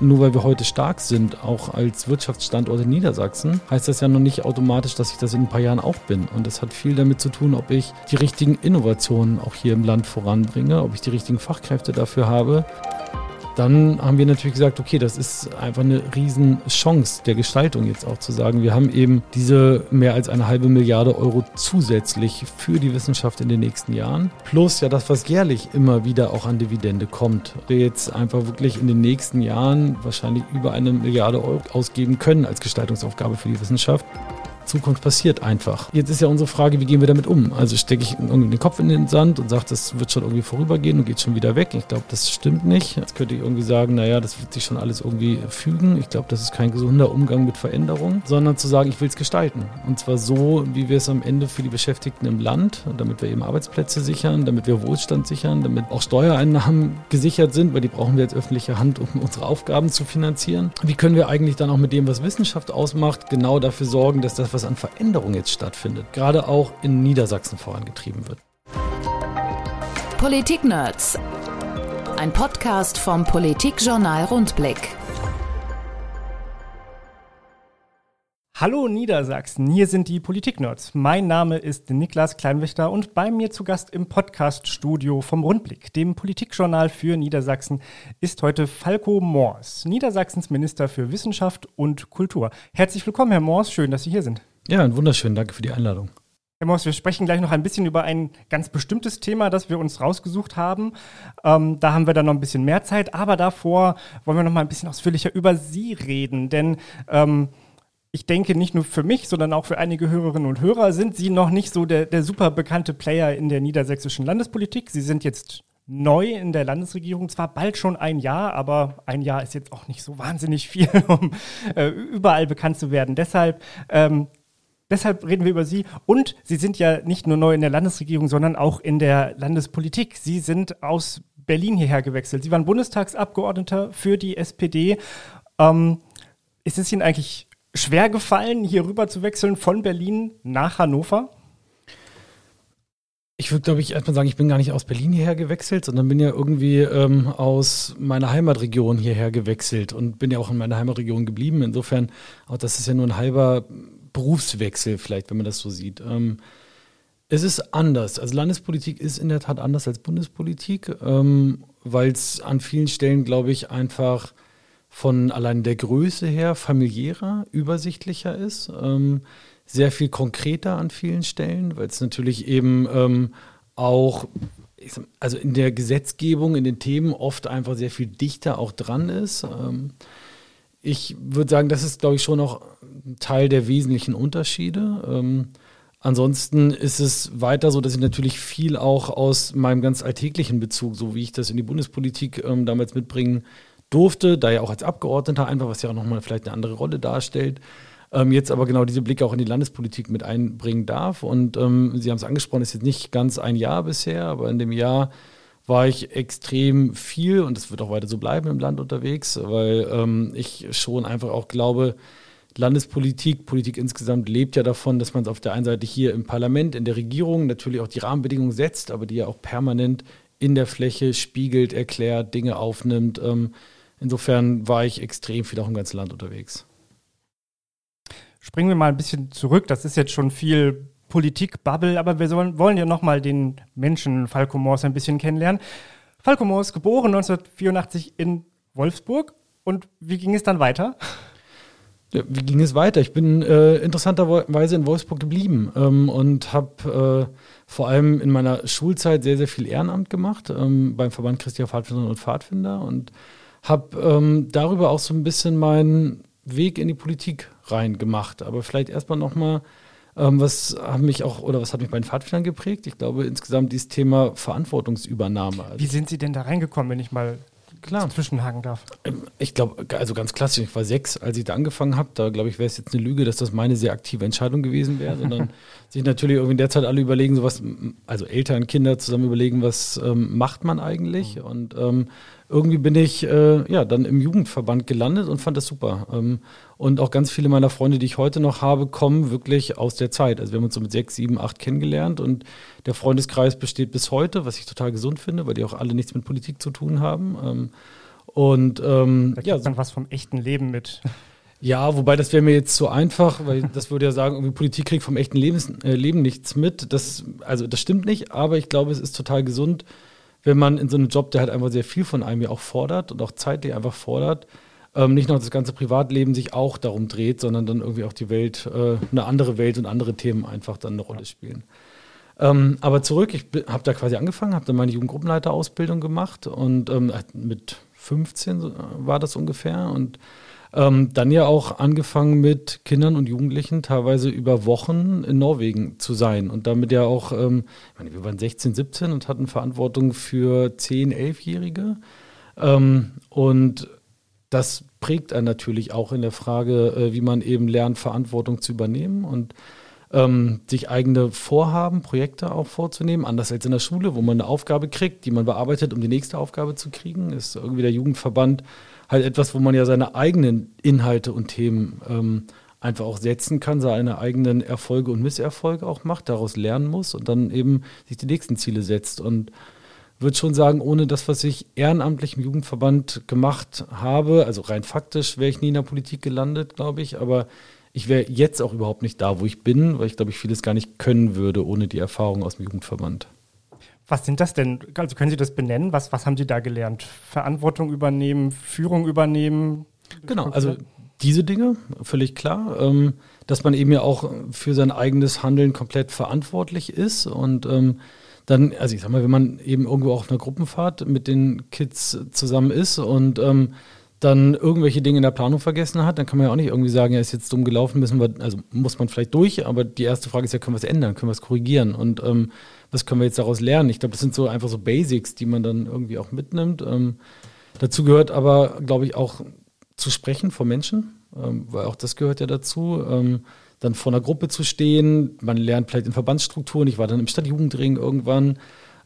nur weil wir heute stark sind, auch als Wirtschaftsstandort in Niedersachsen, heißt das ja noch nicht automatisch, dass ich das in ein paar Jahren auch bin. Und das hat viel damit zu tun, ob ich die richtigen Innovationen auch hier im Land voranbringe, ob ich die richtigen Fachkräfte dafür habe dann haben wir natürlich gesagt, okay, das ist einfach eine Riesenchance der Gestaltung jetzt auch zu sagen, wir haben eben diese mehr als eine halbe Milliarde Euro zusätzlich für die Wissenschaft in den nächsten Jahren. Plus ja das, was jährlich immer wieder auch an Dividende kommt. Wir jetzt einfach wirklich in den nächsten Jahren wahrscheinlich über eine Milliarde Euro ausgeben können als Gestaltungsaufgabe für die Wissenschaft. Zukunft passiert einfach. Jetzt ist ja unsere Frage, wie gehen wir damit um? Also stecke ich irgendwie den Kopf in den Sand und sage, das wird schon irgendwie vorübergehen und geht schon wieder weg. Ich glaube, das stimmt nicht. Jetzt könnte ich irgendwie sagen, naja, das wird sich schon alles irgendwie fügen. Ich glaube, das ist kein gesunder Umgang mit Veränderung, sondern zu sagen, ich will es gestalten. Und zwar so, wie wir es am Ende für die Beschäftigten im Land, damit wir eben Arbeitsplätze sichern, damit wir Wohlstand sichern, damit auch Steuereinnahmen gesichert sind, weil die brauchen wir als öffentliche Hand, um unsere Aufgaben zu finanzieren. Wie können wir eigentlich dann auch mit dem, was Wissenschaft ausmacht, genau dafür sorgen, dass das, was was an Veränderung jetzt stattfindet, gerade auch in Niedersachsen vorangetrieben wird. Politik-Nerds. Ein Podcast vom Politikjournal Rundblick. Hallo Niedersachsen, hier sind die Politik-Nerds. Mein Name ist Niklas Kleinwächter und bei mir zu Gast im Podcast-Studio vom Rundblick, dem Politikjournal für Niedersachsen, ist heute Falco Moors, Niedersachsens Minister für Wissenschaft und Kultur. Herzlich willkommen, Herr Moors, schön, dass Sie hier sind. Ja, wunderschön, danke für die Einladung. Herr Moors, wir sprechen gleich noch ein bisschen über ein ganz bestimmtes Thema, das wir uns rausgesucht haben. Ähm, da haben wir dann noch ein bisschen mehr Zeit, aber davor wollen wir noch mal ein bisschen ausführlicher über Sie reden, denn ähm, ich denke, nicht nur für mich, sondern auch für einige Hörerinnen und Hörer sind Sie noch nicht so der, der super bekannte Player in der niedersächsischen Landespolitik. Sie sind jetzt neu in der Landesregierung, zwar bald schon ein Jahr, aber ein Jahr ist jetzt auch nicht so wahnsinnig viel, um äh, überall bekannt zu werden. Deshalb, ähm, deshalb reden wir über Sie. Und Sie sind ja nicht nur neu in der Landesregierung, sondern auch in der Landespolitik. Sie sind aus Berlin hierher gewechselt. Sie waren Bundestagsabgeordneter für die SPD. Ähm, ist es Ihnen eigentlich schwer gefallen, hier rüber zu wechseln von Berlin nach Hannover? Ich würde, glaube ich, erstmal sagen, ich bin gar nicht aus Berlin hierher gewechselt, sondern bin ja irgendwie ähm, aus meiner Heimatregion hierher gewechselt und bin ja auch in meiner Heimatregion geblieben. Insofern, auch das ist ja nur ein halber Berufswechsel, vielleicht, wenn man das so sieht. Ähm, es ist anders. Also Landespolitik ist in der Tat anders als Bundespolitik, ähm, weil es an vielen Stellen, glaube ich, einfach von allein der Größe her familiärer, übersichtlicher ist, ähm, sehr viel konkreter an vielen Stellen, weil es natürlich eben ähm, auch, also in der Gesetzgebung, in den Themen oft einfach sehr viel dichter auch dran ist. Ähm, ich würde sagen, das ist, glaube ich, schon noch ein Teil der wesentlichen Unterschiede. Ähm, Ansonsten ist es weiter so, dass ich natürlich viel auch aus meinem ganz alltäglichen Bezug, so wie ich das in die Bundespolitik ähm, damals mitbringen durfte, da ja auch als Abgeordneter einfach, was ja auch nochmal vielleicht eine andere Rolle darstellt, ähm, jetzt aber genau diese Blicke auch in die Landespolitik mit einbringen darf. Und ähm, Sie haben es angesprochen, ist jetzt nicht ganz ein Jahr bisher, aber in dem Jahr war ich extrem viel und es wird auch weiter so bleiben im Land unterwegs, weil ähm, ich schon einfach auch glaube, Landespolitik, Politik insgesamt lebt ja davon, dass man es auf der einen Seite hier im Parlament, in der Regierung natürlich auch die Rahmenbedingungen setzt, aber die ja auch permanent in der Fläche spiegelt, erklärt, Dinge aufnimmt. Ähm, Insofern war ich extrem viel auch im ganzen Land unterwegs. Springen wir mal ein bisschen zurück. Das ist jetzt schon viel Politik-Bubble, aber wir sollen, wollen ja nochmal den Menschen Falco Moors ein bisschen kennenlernen. Falco Moors, geboren 1984 in Wolfsburg. Und wie ging es dann weiter? Ja, wie ging es weiter? Ich bin äh, interessanterweise in Wolfsburg geblieben ähm, und habe äh, vor allem in meiner Schulzeit sehr, sehr viel Ehrenamt gemacht ähm, beim Verband Christian Pfadfinder und Pfadfinder und habe ähm, darüber auch so ein bisschen meinen Weg in die Politik reingemacht. Aber vielleicht erstmal nochmal, ähm, was hat mich auch oder was hat mich bei den Pfadfindern geprägt? Ich glaube insgesamt dieses Thema Verantwortungsübernahme. Wie sind Sie denn da reingekommen, wenn ich mal klar. zwischenhaken darf? Ähm, ich glaube, also ganz klassisch, ich war sechs, als ich da angefangen habe. Da glaube ich, wäre es jetzt eine Lüge, dass das meine sehr aktive Entscheidung gewesen wäre, sondern sich natürlich irgendwie in der Zeit alle überlegen, so was, also Eltern, Kinder zusammen überlegen, was ähm, macht man eigentlich? Mhm. Und ähm, irgendwie bin ich äh, ja dann im Jugendverband gelandet und fand das super. Ähm, und auch ganz viele meiner Freunde, die ich heute noch habe, kommen wirklich aus der Zeit. Also wir haben uns so mit sechs, sieben, acht kennengelernt und der Freundeskreis besteht bis heute, was ich total gesund finde, weil die auch alle nichts mit Politik zu tun haben. Ähm, Und ähm, da kriegt ja, man was vom echten Leben mit. Ja, wobei das wäre mir jetzt zu einfach, weil das würde ja sagen, irgendwie Politik kriegt vom echten Lebens, äh, Leben nichts mit. Das, also das stimmt nicht, aber ich glaube, es ist total gesund, wenn man in so einem Job, der halt einfach sehr viel von einem ja auch fordert und auch zeitlich einfach fordert, ähm, nicht nur das ganze Privatleben sich auch darum dreht, sondern dann irgendwie auch die Welt, äh, eine andere Welt und andere Themen einfach dann eine Rolle spielen. Ähm, aber zurück, ich habe da quasi angefangen, habe dann meine Jugendgruppenleiterausbildung gemacht und ähm, mit 15 war das ungefähr und ähm, dann ja auch angefangen mit Kindern und Jugendlichen teilweise über Wochen in Norwegen zu sein und damit ja auch, ähm, ich meine, wir waren 16, 17 und hatten Verantwortung für 10, 11-Jährige ähm, und das prägt einen natürlich auch in der Frage, äh, wie man eben lernt, Verantwortung zu übernehmen und ähm, sich eigene Vorhaben, Projekte auch vorzunehmen, anders als in der Schule, wo man eine Aufgabe kriegt, die man bearbeitet, um die nächste Aufgabe zu kriegen, ist irgendwie der Jugendverband halt etwas, wo man ja seine eigenen Inhalte und Themen ähm, einfach auch setzen kann, seine eigenen Erfolge und Misserfolge auch macht, daraus lernen muss und dann eben sich die nächsten Ziele setzt. Und würde schon sagen, ohne das, was ich ehrenamtlich im Jugendverband gemacht habe, also rein faktisch wäre ich nie in der Politik gelandet, glaube ich, aber ich wäre jetzt auch überhaupt nicht da, wo ich bin, weil ich glaube, ich vieles gar nicht können würde ohne die Erfahrung aus dem Jugendverband. Was sind das denn? Also können Sie das benennen? Was, was haben Sie da gelernt? Verantwortung übernehmen, Führung übernehmen? Genau, also diese Dinge, völlig klar. Ähm, dass man eben ja auch für sein eigenes Handeln komplett verantwortlich ist und ähm, dann, also ich sag mal, wenn man eben irgendwo auch auf einer Gruppenfahrt mit den Kids zusammen ist und ähm, dann irgendwelche Dinge in der Planung vergessen hat, dann kann man ja auch nicht irgendwie sagen, er ist jetzt dumm gelaufen, müssen wir, also muss man vielleicht durch, aber die erste Frage ist ja, können wir es ändern, können wir es korrigieren und ähm, was können wir jetzt daraus lernen? Ich glaube, das sind so einfach so Basics, die man dann irgendwie auch mitnimmt. Ähm, dazu gehört aber, glaube ich, auch zu sprechen vor Menschen, ähm, weil auch das gehört ja dazu. Ähm, dann vor einer Gruppe zu stehen, man lernt vielleicht in Verbandsstrukturen, ich war dann im Stadtjugendring irgendwann,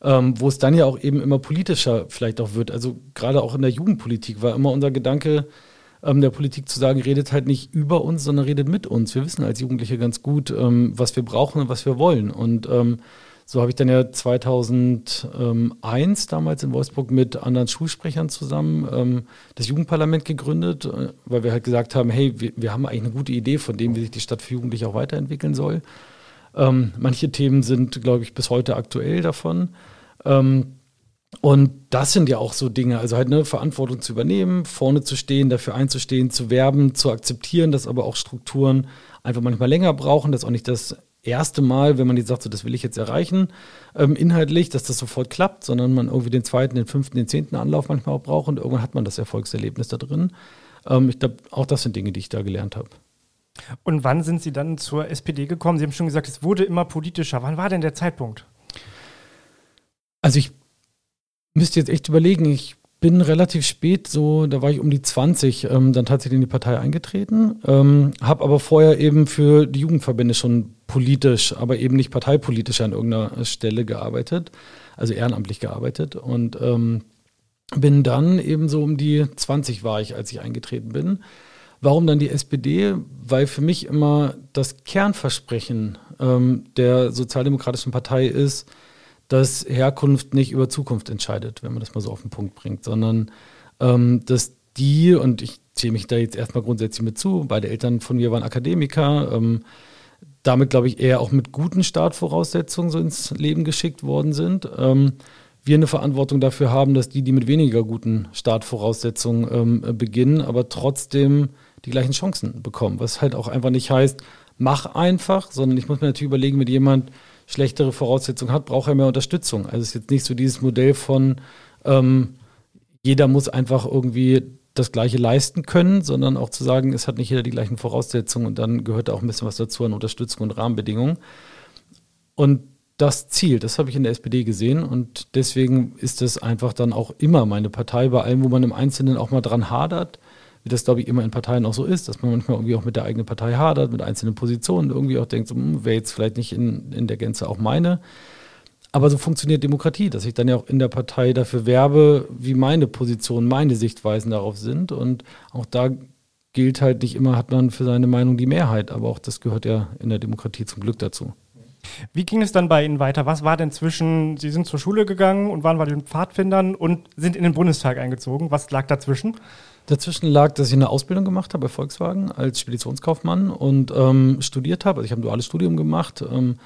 ähm, wo es dann ja auch eben immer politischer vielleicht auch wird. Also gerade auch in der Jugendpolitik war immer unser Gedanke, ähm, der Politik zu sagen, redet halt nicht über uns, sondern redet mit uns. Wir wissen als Jugendliche ganz gut, ähm, was wir brauchen und was wir wollen. Und ähm, so habe ich dann ja 2001 damals in Wolfsburg mit anderen Schulsprechern zusammen ähm, das Jugendparlament gegründet, äh, weil wir halt gesagt haben, hey, wir, haben eigentlich eine gute Idee von dem, wie sich die Stadt für Jugendliche auch weiterentwickeln soll. Ähm, manche Themen sind, glaube ich, bis heute aktuell davon. Ähm, und das sind ja auch so Dinge, also halt eine Verantwortung zu übernehmen, vorne zu stehen, dafür einzustehen, zu werben, zu akzeptieren, dass aber auch Strukturen einfach manchmal länger brauchen, dass auch nicht das erste Mal, wenn man jetzt sagt, so das will ich jetzt erreichen, ähm, inhaltlich, dass das sofort klappt, sondern man irgendwie den zweiten, den fünften, den zehnten Anlauf manchmal auch braucht und irgendwann hat man das Erfolgserlebnis da drin. Ähm, ich glaube, auch das sind Dinge, die ich da gelernt habe. Und wann sind Sie dann zur SPD gekommen? Sie haben schon gesagt, es wurde immer politischer. Wann war denn der Zeitpunkt? Also ich müsste jetzt echt überlegen, ich bin relativ spät, so, da war ich um die 20, ähm, dann tatsächlich in die Partei eingetreten, ähm, habe aber vorher eben für die Jugendverbände schon politisch, aber eben nicht parteipolitisch an irgendeiner Stelle gearbeitet, also ehrenamtlich gearbeitet und ähm, bin dann eben so um die 20 war ich, als ich eingetreten bin. Warum dann die SPD? Weil für mich immer das Kernversprechen ähm, der Sozialdemokratischen Partei ist, dass Herkunft nicht über Zukunft entscheidet, wenn man das mal so auf den Punkt bringt, sondern ähm, dass die, und ich zähle mich da jetzt erstmal grundsätzlich mit zu, beide Eltern von mir waren Akademiker, ähm, damit glaube ich eher auch mit guten Startvoraussetzungen so ins Leben geschickt worden sind. Ähm, wir eine Verantwortung dafür haben, dass die, die mit weniger guten Startvoraussetzungen ähm, beginnen, aber trotzdem die gleichen Chancen bekommen. Was halt auch einfach nicht heißt, mach einfach, sondern ich muss mir natürlich überlegen, mit jemand schlechtere Voraussetzungen hat, braucht er mehr Unterstützung. Also es ist jetzt nicht so dieses Modell von ähm, jeder muss einfach irgendwie das Gleiche leisten können, sondern auch zu sagen, es hat nicht jeder die gleichen Voraussetzungen und dann gehört auch ein bisschen was dazu an Unterstützung und Rahmenbedingungen. Und das Ziel, das habe ich in der SPD gesehen und deswegen ist es einfach dann auch immer meine Partei, bei allem, wo man im Einzelnen auch mal dran hadert, wie das, glaube ich, immer in Parteien auch so ist, dass man manchmal irgendwie auch mit der eigenen Partei hadert, mit einzelnen Positionen, irgendwie auch denkt, so, hm, wäre jetzt vielleicht nicht in, in der Gänze auch meine. Aber so funktioniert Demokratie, dass ich dann ja auch in der Partei dafür werbe, wie meine Positionen, meine Sichtweisen darauf sind. Und auch da gilt halt nicht immer, hat man für seine Meinung die Mehrheit, aber auch das gehört ja in der Demokratie zum Glück dazu. Wie ging es dann bei Ihnen weiter? Was war denn zwischen, Sie sind zur Schule gegangen und waren bei den Pfadfindern und sind in den Bundestag eingezogen? Was lag dazwischen? Dazwischen lag, dass ich eine Ausbildung gemacht habe bei Volkswagen als Speditionskaufmann und ähm, studiert habe. Also ich habe ein duales Studium gemacht ähm,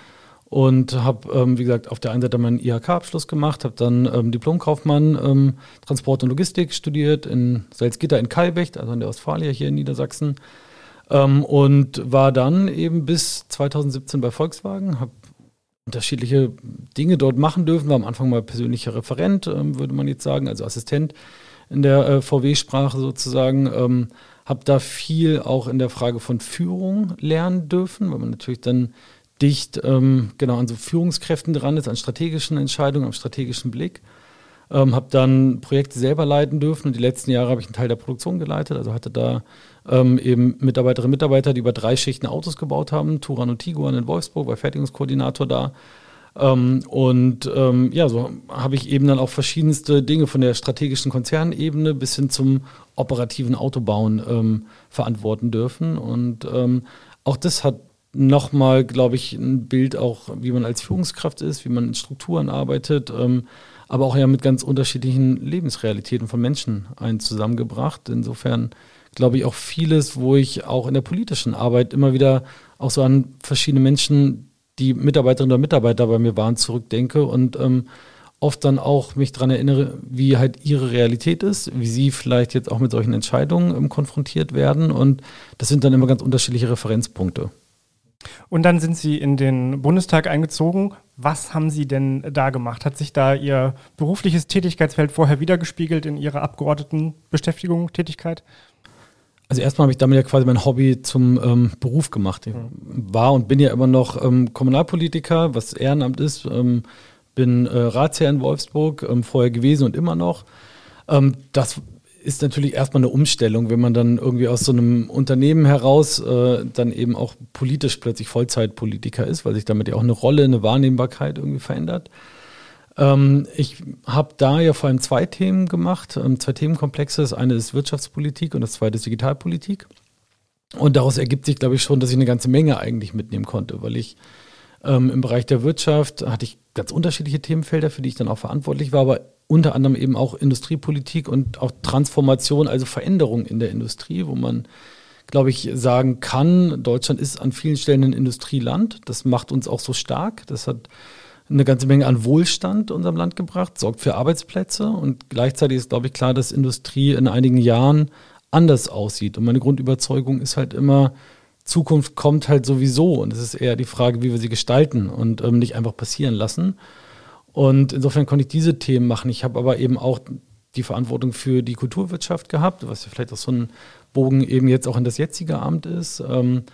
und habe, ähm, wie gesagt, auf der einen Seite meinen IHK-Abschluss gemacht, habe dann ähm, Diplomkaufmann ähm, Transport und Logistik studiert in Salzgitter in Kalbecht, also in der Ostfalia hier in Niedersachsen. Ähm, und war dann eben bis 2017 bei Volkswagen, habe unterschiedliche Dinge dort machen dürfen, war am Anfang mal persönlicher Referent, würde man jetzt sagen, also Assistent in der äh, VW-Sprache sozusagen. Ähm, habe da viel auch in der Frage von Führung lernen dürfen, weil man natürlich dann dicht ähm, genau an so Führungskräften dran ist, an strategischen Entscheidungen, am strategischen Blick. Ähm, habe dann Projekte selber leiten dürfen und die letzten Jahre habe ich einen Teil der Produktion geleitet, also hatte da ähm, eben Mitarbeiterinnen und Mitarbeiter, die über drei Schichten Autos gebaut haben, Turan und Tiguan in Wolfsburg, war Fertigungskoordinator da. Ähm, und ähm, ja, so habe ich eben dann auch verschiedenste Dinge von der strategischen Konzernebene bis hin zum operativen Autobauen ähm, verantworten dürfen. Und ähm, auch das hat nochmal, glaube ich, ein Bild auch, wie man als Führungskraft ist, wie man in Strukturen arbeitet, ähm, aber auch ja mit ganz unterschiedlichen Lebensrealitäten von Menschen einen zusammengebracht. Insofern glaube ich auch vieles, wo ich auch in der politischen Arbeit immer wieder auch so an verschiedene Menschen die Mitarbeiterinnen oder Mitarbeiter bei mir waren, zurückdenke und ähm, oft dann auch mich daran erinnere, wie halt ihre Realität ist, wie sie vielleicht jetzt auch mit solchen Entscheidungen ähm, konfrontiert werden. Und das sind dann immer ganz unterschiedliche Referenzpunkte. Und dann sind Sie in den Bundestag eingezogen. Was haben Sie denn da gemacht? Hat sich da Ihr berufliches Tätigkeitsfeld vorher wiedergespiegelt in Ihrer Abgeordnetenbeschäftigung, Tätigkeit? Also erstmal habe ich damit ja quasi mein Hobby zum ähm, Beruf gemacht. Ich war und bin ja immer noch ähm, Kommunalpolitiker, was Ehrenamt ist. Ähm, bin äh, Ratsherr in Wolfsburg, ähm, vorher gewesen und immer noch. Ähm, das ist natürlich erstmal eine Umstellung, wenn man dann irgendwie aus so einem Unternehmen heraus äh, dann eben auch politisch plötzlich Vollzeitpolitiker ist, weil sich damit ja auch eine Rolle, eine Wahrnehmbarkeit irgendwie verändert. Ähm, ich habe da ja vor allem zwei Themen gemacht, ähm, zwei Themenkomplexe. Das eine ist Wirtschaftspolitik und das zweite ist Digitalpolitik. Und daraus ergibt sich, glaube ich, schon, dass ich eine ganze Menge eigentlich mitnehmen konnte, weil ich ähm, im Bereich der Wirtschaft hatte ich ganz unterschiedliche Themenfelder, für die ich dann auch verantwortlich war, aber unter anderem eben auch Industriepolitik und auch Transformation, also Veränderung in der Industrie, wo man, glaube ich, sagen kann, Deutschland ist an vielen Stellen ein Industrieland. Das macht uns auch so stark. Das hat eine ganze Menge an Wohlstand unserem Land gebracht, sorgt für Arbeitsplätze und gleichzeitig ist, glaube ich, klar, dass Industrie in einigen Jahren anders aussieht. Und meine Grundüberzeugung ist halt immer, Zukunft kommt halt sowieso und es ist eher die Frage, wie wir sie gestalten und ähm, nicht einfach passieren lassen. Und insofern konnte ich diese Themen machen. Ich habe aber eben auch die Verantwortung für die Kulturwirtschaft gehabt, was ja vielleicht auch so ein Bogen eben jetzt auch in das jetzige Amt ist. Ähm,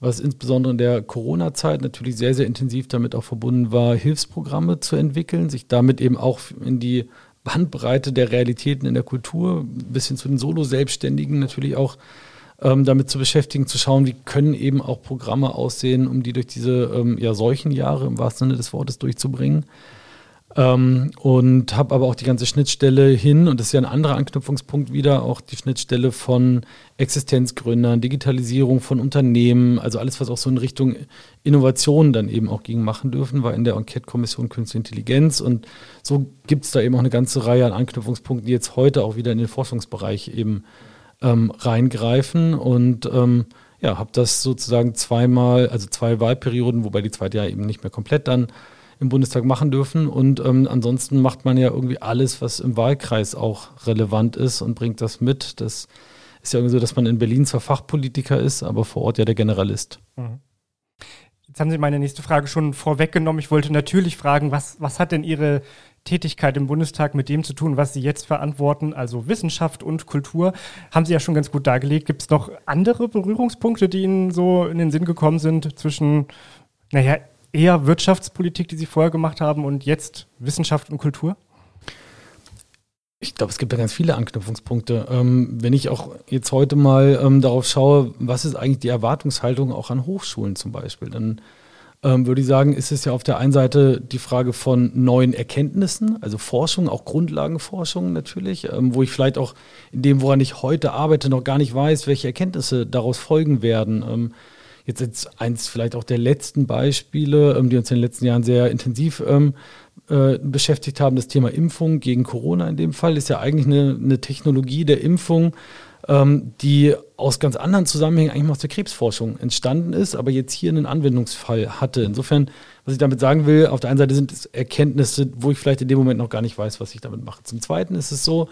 was insbesondere in der Corona-Zeit natürlich sehr, sehr intensiv damit auch verbunden war, Hilfsprogramme zu entwickeln, sich damit eben auch in die Bandbreite der Realitäten in der Kultur bis hin zu den Solo-Selbstständigen natürlich auch ähm, damit zu beschäftigen, zu schauen, wie können eben auch Programme aussehen, um die durch diese ähm, ja, Seuchenjahre im wahrsten Sinne des Wortes durchzubringen. Ähm, und habe aber auch die ganze Schnittstelle hin, und das ist ja ein anderer Anknüpfungspunkt wieder, auch die Schnittstelle von Existenzgründern, Digitalisierung von Unternehmen, also alles, was auch so in Richtung Innovation dann eben auch ging machen dürfen, war in der Enquete-Kommission Künstliche Intelligenz. Und so gibt es da eben auch eine ganze Reihe an Anknüpfungspunkten, die jetzt heute auch wieder in den Forschungsbereich eben ähm, reingreifen. Und ähm, ja, habe das sozusagen zweimal, also zwei Wahlperioden, wobei die zweite ja eben nicht mehr komplett dann im Bundestag machen dürfen. Und ähm, ansonsten macht man ja irgendwie alles, was im Wahlkreis auch relevant ist und bringt das mit. Das ist ja irgendwie so, dass man in Berlin zwar Fachpolitiker ist, aber vor Ort ja der Generalist. Mhm. Jetzt haben Sie meine nächste Frage schon vorweggenommen. Ich wollte natürlich fragen, was, was hat denn Ihre Tätigkeit im Bundestag mit dem zu tun, was Sie jetzt verantworten, also Wissenschaft und Kultur? Haben Sie ja schon ganz gut dargelegt. Gibt es noch andere Berührungspunkte, die Ihnen so in den Sinn gekommen sind zwischen, naja, eher Wirtschaftspolitik, die Sie vorher gemacht haben und jetzt Wissenschaft und Kultur? Ich glaube, es gibt da ganz viele Anknüpfungspunkte. Ähm, wenn ich auch jetzt heute mal ähm, darauf schaue, was ist eigentlich die Erwartungshaltung auch an Hochschulen zum Beispiel, dann ähm, würde ich sagen, ist es ja auf der einen Seite die Frage von neuen Erkenntnissen, also Forschung, auch Grundlagenforschung natürlich, ähm, wo ich vielleicht auch in dem, woran ich heute arbeite, noch gar nicht weiß, welche Erkenntnisse daraus folgen werden. Jetzt jetzt eins vielleicht auch der letzten Beispiele, ähm, die uns in den letzten Jahren sehr intensiv ähm, äh, beschäftigt haben. Das Thema Impfung gegen Corona in dem Fall ist ja eigentlich eine, eine Technologie der Impfung, ähm, die aus ganz anderen Zusammenhängen eigentlich aus der Krebsforschung entstanden ist, aber jetzt hier einen Anwendungsfall hatte. Insofern, was ich damit sagen will, auf der einen Seite sind es Erkenntnisse, wo ich vielleicht in dem Moment noch gar nicht weiß, was ich damit mache. Zum Zweiten ist es so,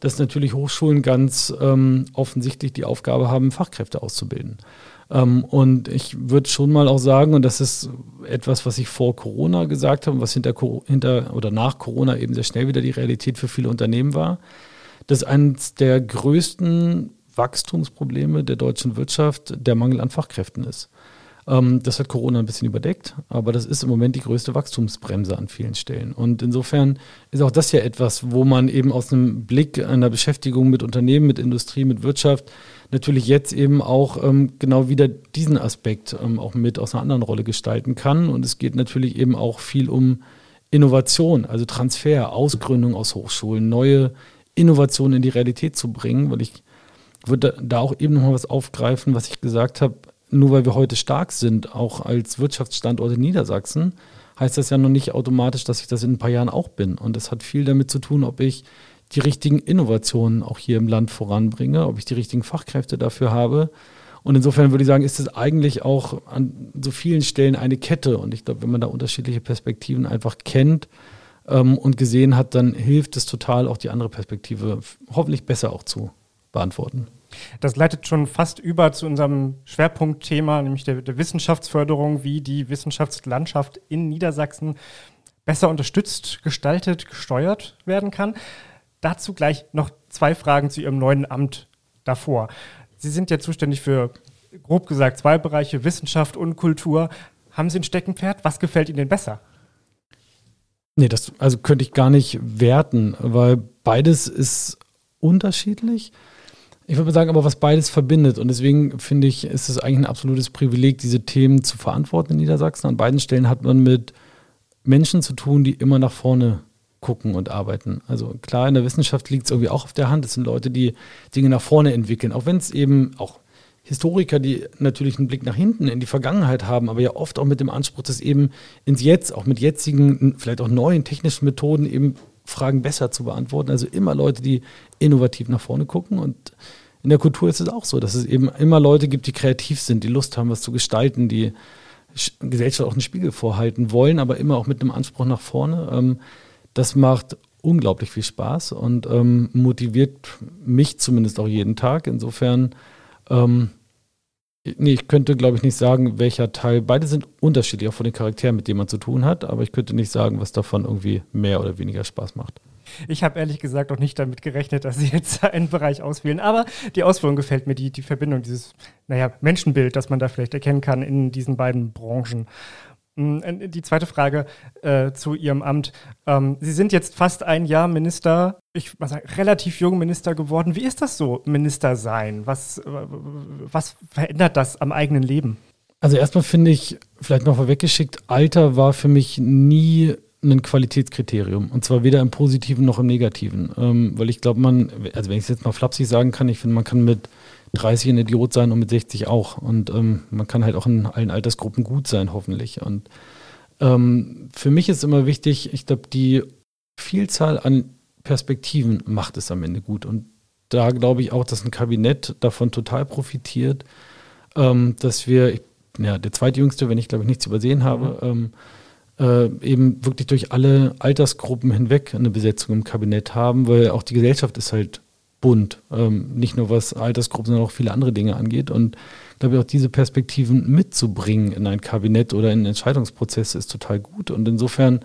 dass natürlich Hochschulen ganz ähm, offensichtlich die Aufgabe haben, Fachkräfte auszubilden. Ähm, und ich würde schon mal auch sagen, und das ist etwas, was ich vor Corona gesagt habe, was hinter, hinter oder nach Corona eben sehr schnell wieder die Realität für viele Unternehmen war, dass eines der größten Wachstumsprobleme der deutschen Wirtschaft der Mangel an Fachkräften ist. Ähm, das hat Corona ein bisschen überdeckt, aber das ist im Moment die größte Wachstumsbremse an vielen Stellen. Und insofern ist auch das ja etwas, wo man eben aus einem Blick einer Beschäftigung mit Unternehmen, mit Industrie, mit Wirtschaft natürlich jetzt eben auch ähm, genau wieder diesen Aspekt ähm, auch mit aus einer anderen Rolle gestalten kann. Und es geht natürlich eben auch viel um Innovation, also Transfer, Ausgründung aus Hochschulen, neue Innovationen in die Realität zu bringen, weil ich würde da auch eben nochmal was aufgreifen, was ich gesagt habe, nur weil wir heute stark sind, auch als Wirtschaftsstandort in Niedersachsen, heißt das ja noch nicht automatisch, dass ich das in ein paar Jahren auch bin. Und das hat viel damit zu tun, ob ich die richtigen Innovationen auch hier im Land voranbringe, ob ich die richtigen Fachkräfte dafür habe. Und insofern würde ich sagen, ist es eigentlich auch an so vielen Stellen eine Kette. Und ich glaube, wenn man da unterschiedliche Perspektiven einfach kennt ähm, und gesehen hat, dann hilft es total, auch die andere Perspektive hoffentlich besser auch zu beantworten. Das leitet schon fast über zu unserem Schwerpunktthema, nämlich der, der Wissenschaftsförderung, wie die Wissenschaftslandschaft in Niedersachsen besser unterstützt, gestaltet, gesteuert werden kann. Dazu gleich noch zwei Fragen zu Ihrem neuen Amt davor. Sie sind ja zuständig für, grob gesagt, zwei Bereiche, Wissenschaft und Kultur. Haben Sie ein Steckenpferd? Was gefällt Ihnen denn besser? Nee, das also könnte ich gar nicht werten, weil beides ist unterschiedlich. Ich würde sagen, aber was beides verbindet. Und deswegen finde ich, ist es eigentlich ein absolutes Privileg, diese Themen zu verantworten in Niedersachsen. An beiden Stellen hat man mit Menschen zu tun, die immer nach vorne gucken und arbeiten. Also klar, in der Wissenschaft liegt es irgendwie auch auf der Hand. Es sind Leute, die Dinge nach vorne entwickeln, auch wenn es eben auch Historiker, die natürlich einen Blick nach hinten in die Vergangenheit haben, aber ja oft auch mit dem Anspruch, dass eben ins Jetzt, auch mit jetzigen, vielleicht auch neuen technischen Methoden eben Fragen besser zu beantworten. Also immer Leute, die innovativ nach vorne gucken. Und in der Kultur ist es auch so, dass es eben immer Leute gibt, die kreativ sind, die Lust haben, was zu gestalten, die Gesellschaft auch einen Spiegel vorhalten wollen, aber immer auch mit einem Anspruch nach vorne. Das macht unglaublich viel Spaß und ähm, motiviert mich zumindest auch jeden Tag. Insofern, ähm, nee, ich könnte, glaube ich, nicht sagen, welcher Teil. Beide sind unterschiedlich, auch von den Charakteren, mit denen man zu tun hat, aber ich könnte nicht sagen, was davon irgendwie mehr oder weniger Spaß macht. Ich habe ehrlich gesagt auch nicht damit gerechnet, dass Sie jetzt einen Bereich auswählen. Aber die Ausführung gefällt mir, die, die Verbindung, dieses, naja, Menschenbild, das man da vielleicht erkennen kann in diesen beiden Branchen. Mm, äh, die zweite Frage äh, zu Ihrem Amt. Ähm, Sie sind jetzt fast ein Jahr Minister, ich mal sagen, relativ jung Minister geworden. Wie ist das so, Minister sein? Was, was verändert das am eigenen Leben? Also erstmal finde ich, vielleicht noch vorweggeschickt, Alter war für mich nie ein Qualitätskriterium. Und zwar weder im Positiven noch im Negativen. Ähm, weil ich glaube, man, also wenn ich es jetzt mal flapsig sagen kann, ich finde, man kann mit 30 ein Idiot sein und mit 60 auch. Und ähm, man kann halt auch in allen Altersgruppen gut sein, hoffentlich. Und ähm, für mich ist immer wichtig, ich glaube, die Vielzahl an Perspektiven macht es am Ende gut. Und da glaube ich auch, dass ein Kabinett davon total profitiert, ähm, dass wir, ja der zweitjüngste, wenn ich glaube ich nichts übersehen habe, mhm. äh, eben wirklich durch alle Altersgruppen hinweg eine Besetzung im Kabinett haben, weil auch die Gesellschaft ist halt bunt. Ähm, nicht nur was Altersgruppen, sondern auch viele andere Dinge angeht. Und ich glaube, auch diese Perspektiven mitzubringen in ein Kabinett oder in Entscheidungsprozesse ist total gut. Und insofern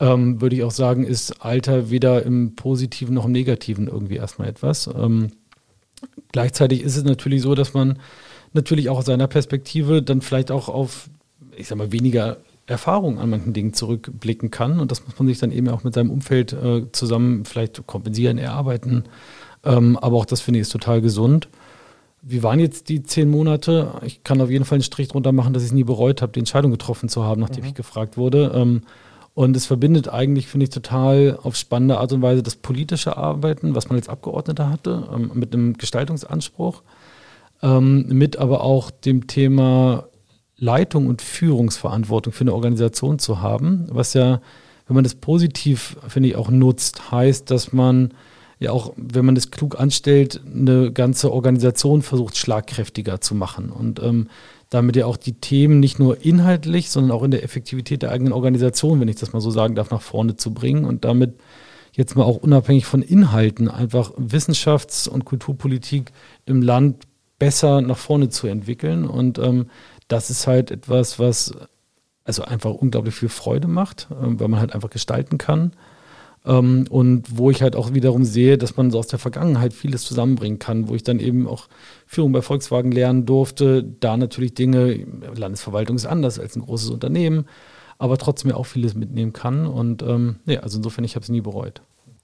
ähm, würde ich auch sagen, ist Alter weder im Positiven noch im Negativen irgendwie erstmal etwas. Ähm, gleichzeitig ist es natürlich so, dass man natürlich auch aus seiner Perspektive dann vielleicht auch auf, ich sag mal, weniger Erfahrung an manchen Dingen zurückblicken kann. Und das muss man sich dann eben auch mit seinem Umfeld äh, zusammen vielleicht kompensieren, erarbeiten. Ähm, aber auch das finde ich ist total gesund. Wie waren jetzt die zehn Monate? Ich kann auf jeden Fall einen Strich drunter machen, dass ich es nie bereut habe, die Entscheidung getroffen zu haben, nachdem mhm. ich gefragt wurde. Ähm, und es verbindet eigentlich, finde ich, total auf spannende Art und Weise das politische Arbeiten, was man als Abgeordneter hatte, ähm, mit einem Gestaltungsanspruch. ähm, mit aber auch dem Thema Leitung und Führungsverantwortung für eine Organisation zu haben, was ja, wenn man das positiv, finde ich, auch nutzt, heißt, dass man ja auch, wenn man das klug anstellt, eine ganze Organisation versucht, schlagkräftiger zu machen und ähm, damit ja auch die Themen nicht nur inhaltlich, sondern auch in der Effektivität der eigenen Organisation, wenn ich das mal so sagen darf, nach vorne zu bringen und damit jetzt mal auch unabhängig von Inhalten einfach Wissenschafts- und Kulturpolitik im Land besser nach vorne zu entwickeln und ähm, das ist halt etwas, was also einfach unglaublich viel Freude macht, ähm, weil man halt einfach gestalten kann. Ähm, und wo ich halt auch wiederum sehe, dass man so aus der Vergangenheit vieles zusammenbringen kann, wo ich dann eben auch Führung bei Volkswagen lernen durfte. Da natürlich Dinge, Landesverwaltung ist anders als ein großes Unternehmen, aber trotzdem auch vieles mitnehmen kann. Und ähm, ja, also insofern, ich habe es nie bereut.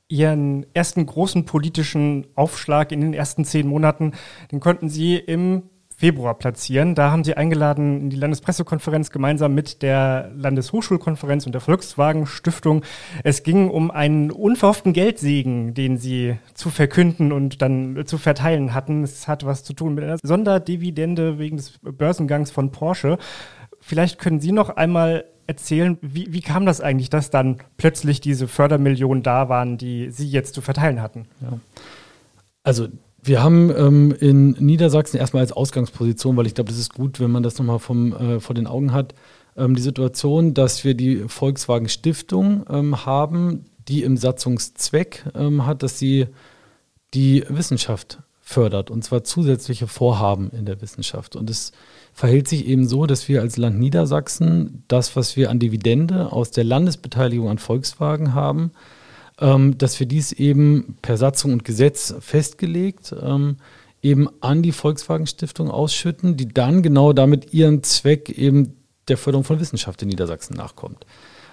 Ihren ersten großen politischen Aufschlag in den ersten zehn Monaten, den konnten Sie im Februar platzieren. Da haben sie eingeladen in die Landespressekonferenz gemeinsam mit der Landeshochschulkonferenz und der Volkswagen Stiftung. Es ging um einen unverhofften Geldsegen, den sie zu verkünden und dann zu verteilen hatten. Es hat was zu tun mit einer Sonderdividende wegen des Börsengangs von Porsche. Vielleicht können Sie noch einmal erzählen, wie, wie kam das eigentlich, dass dann plötzlich diese Fördermillionen da waren, die Sie jetzt zu verteilen hatten? Ja. Also wir haben ähm, in Niedersachsen erstmal als Ausgangsposition, weil ich glaube, das ist gut, wenn man das nochmal vom, äh, vor den Augen hat, ähm, die Situation, dass wir die Volkswagen Stiftung ähm, haben, die im Satzungszweck ähm, hat, dass sie die Wissenschaft fördert und zwar zusätzliche Vorhaben in der Wissenschaft. Und es verhält sich eben so, dass wir als Land Niedersachsen das, was wir an Dividende aus der Landesbeteiligung an Volkswagen haben, dass wir dies eben per Satzung und Gesetz festgelegt ähm, eben an die Volkswagen Stiftung ausschütten, die dann genau damit ihren Zweck eben der Förderung von Wissenschaft in Niedersachsen nachkommt.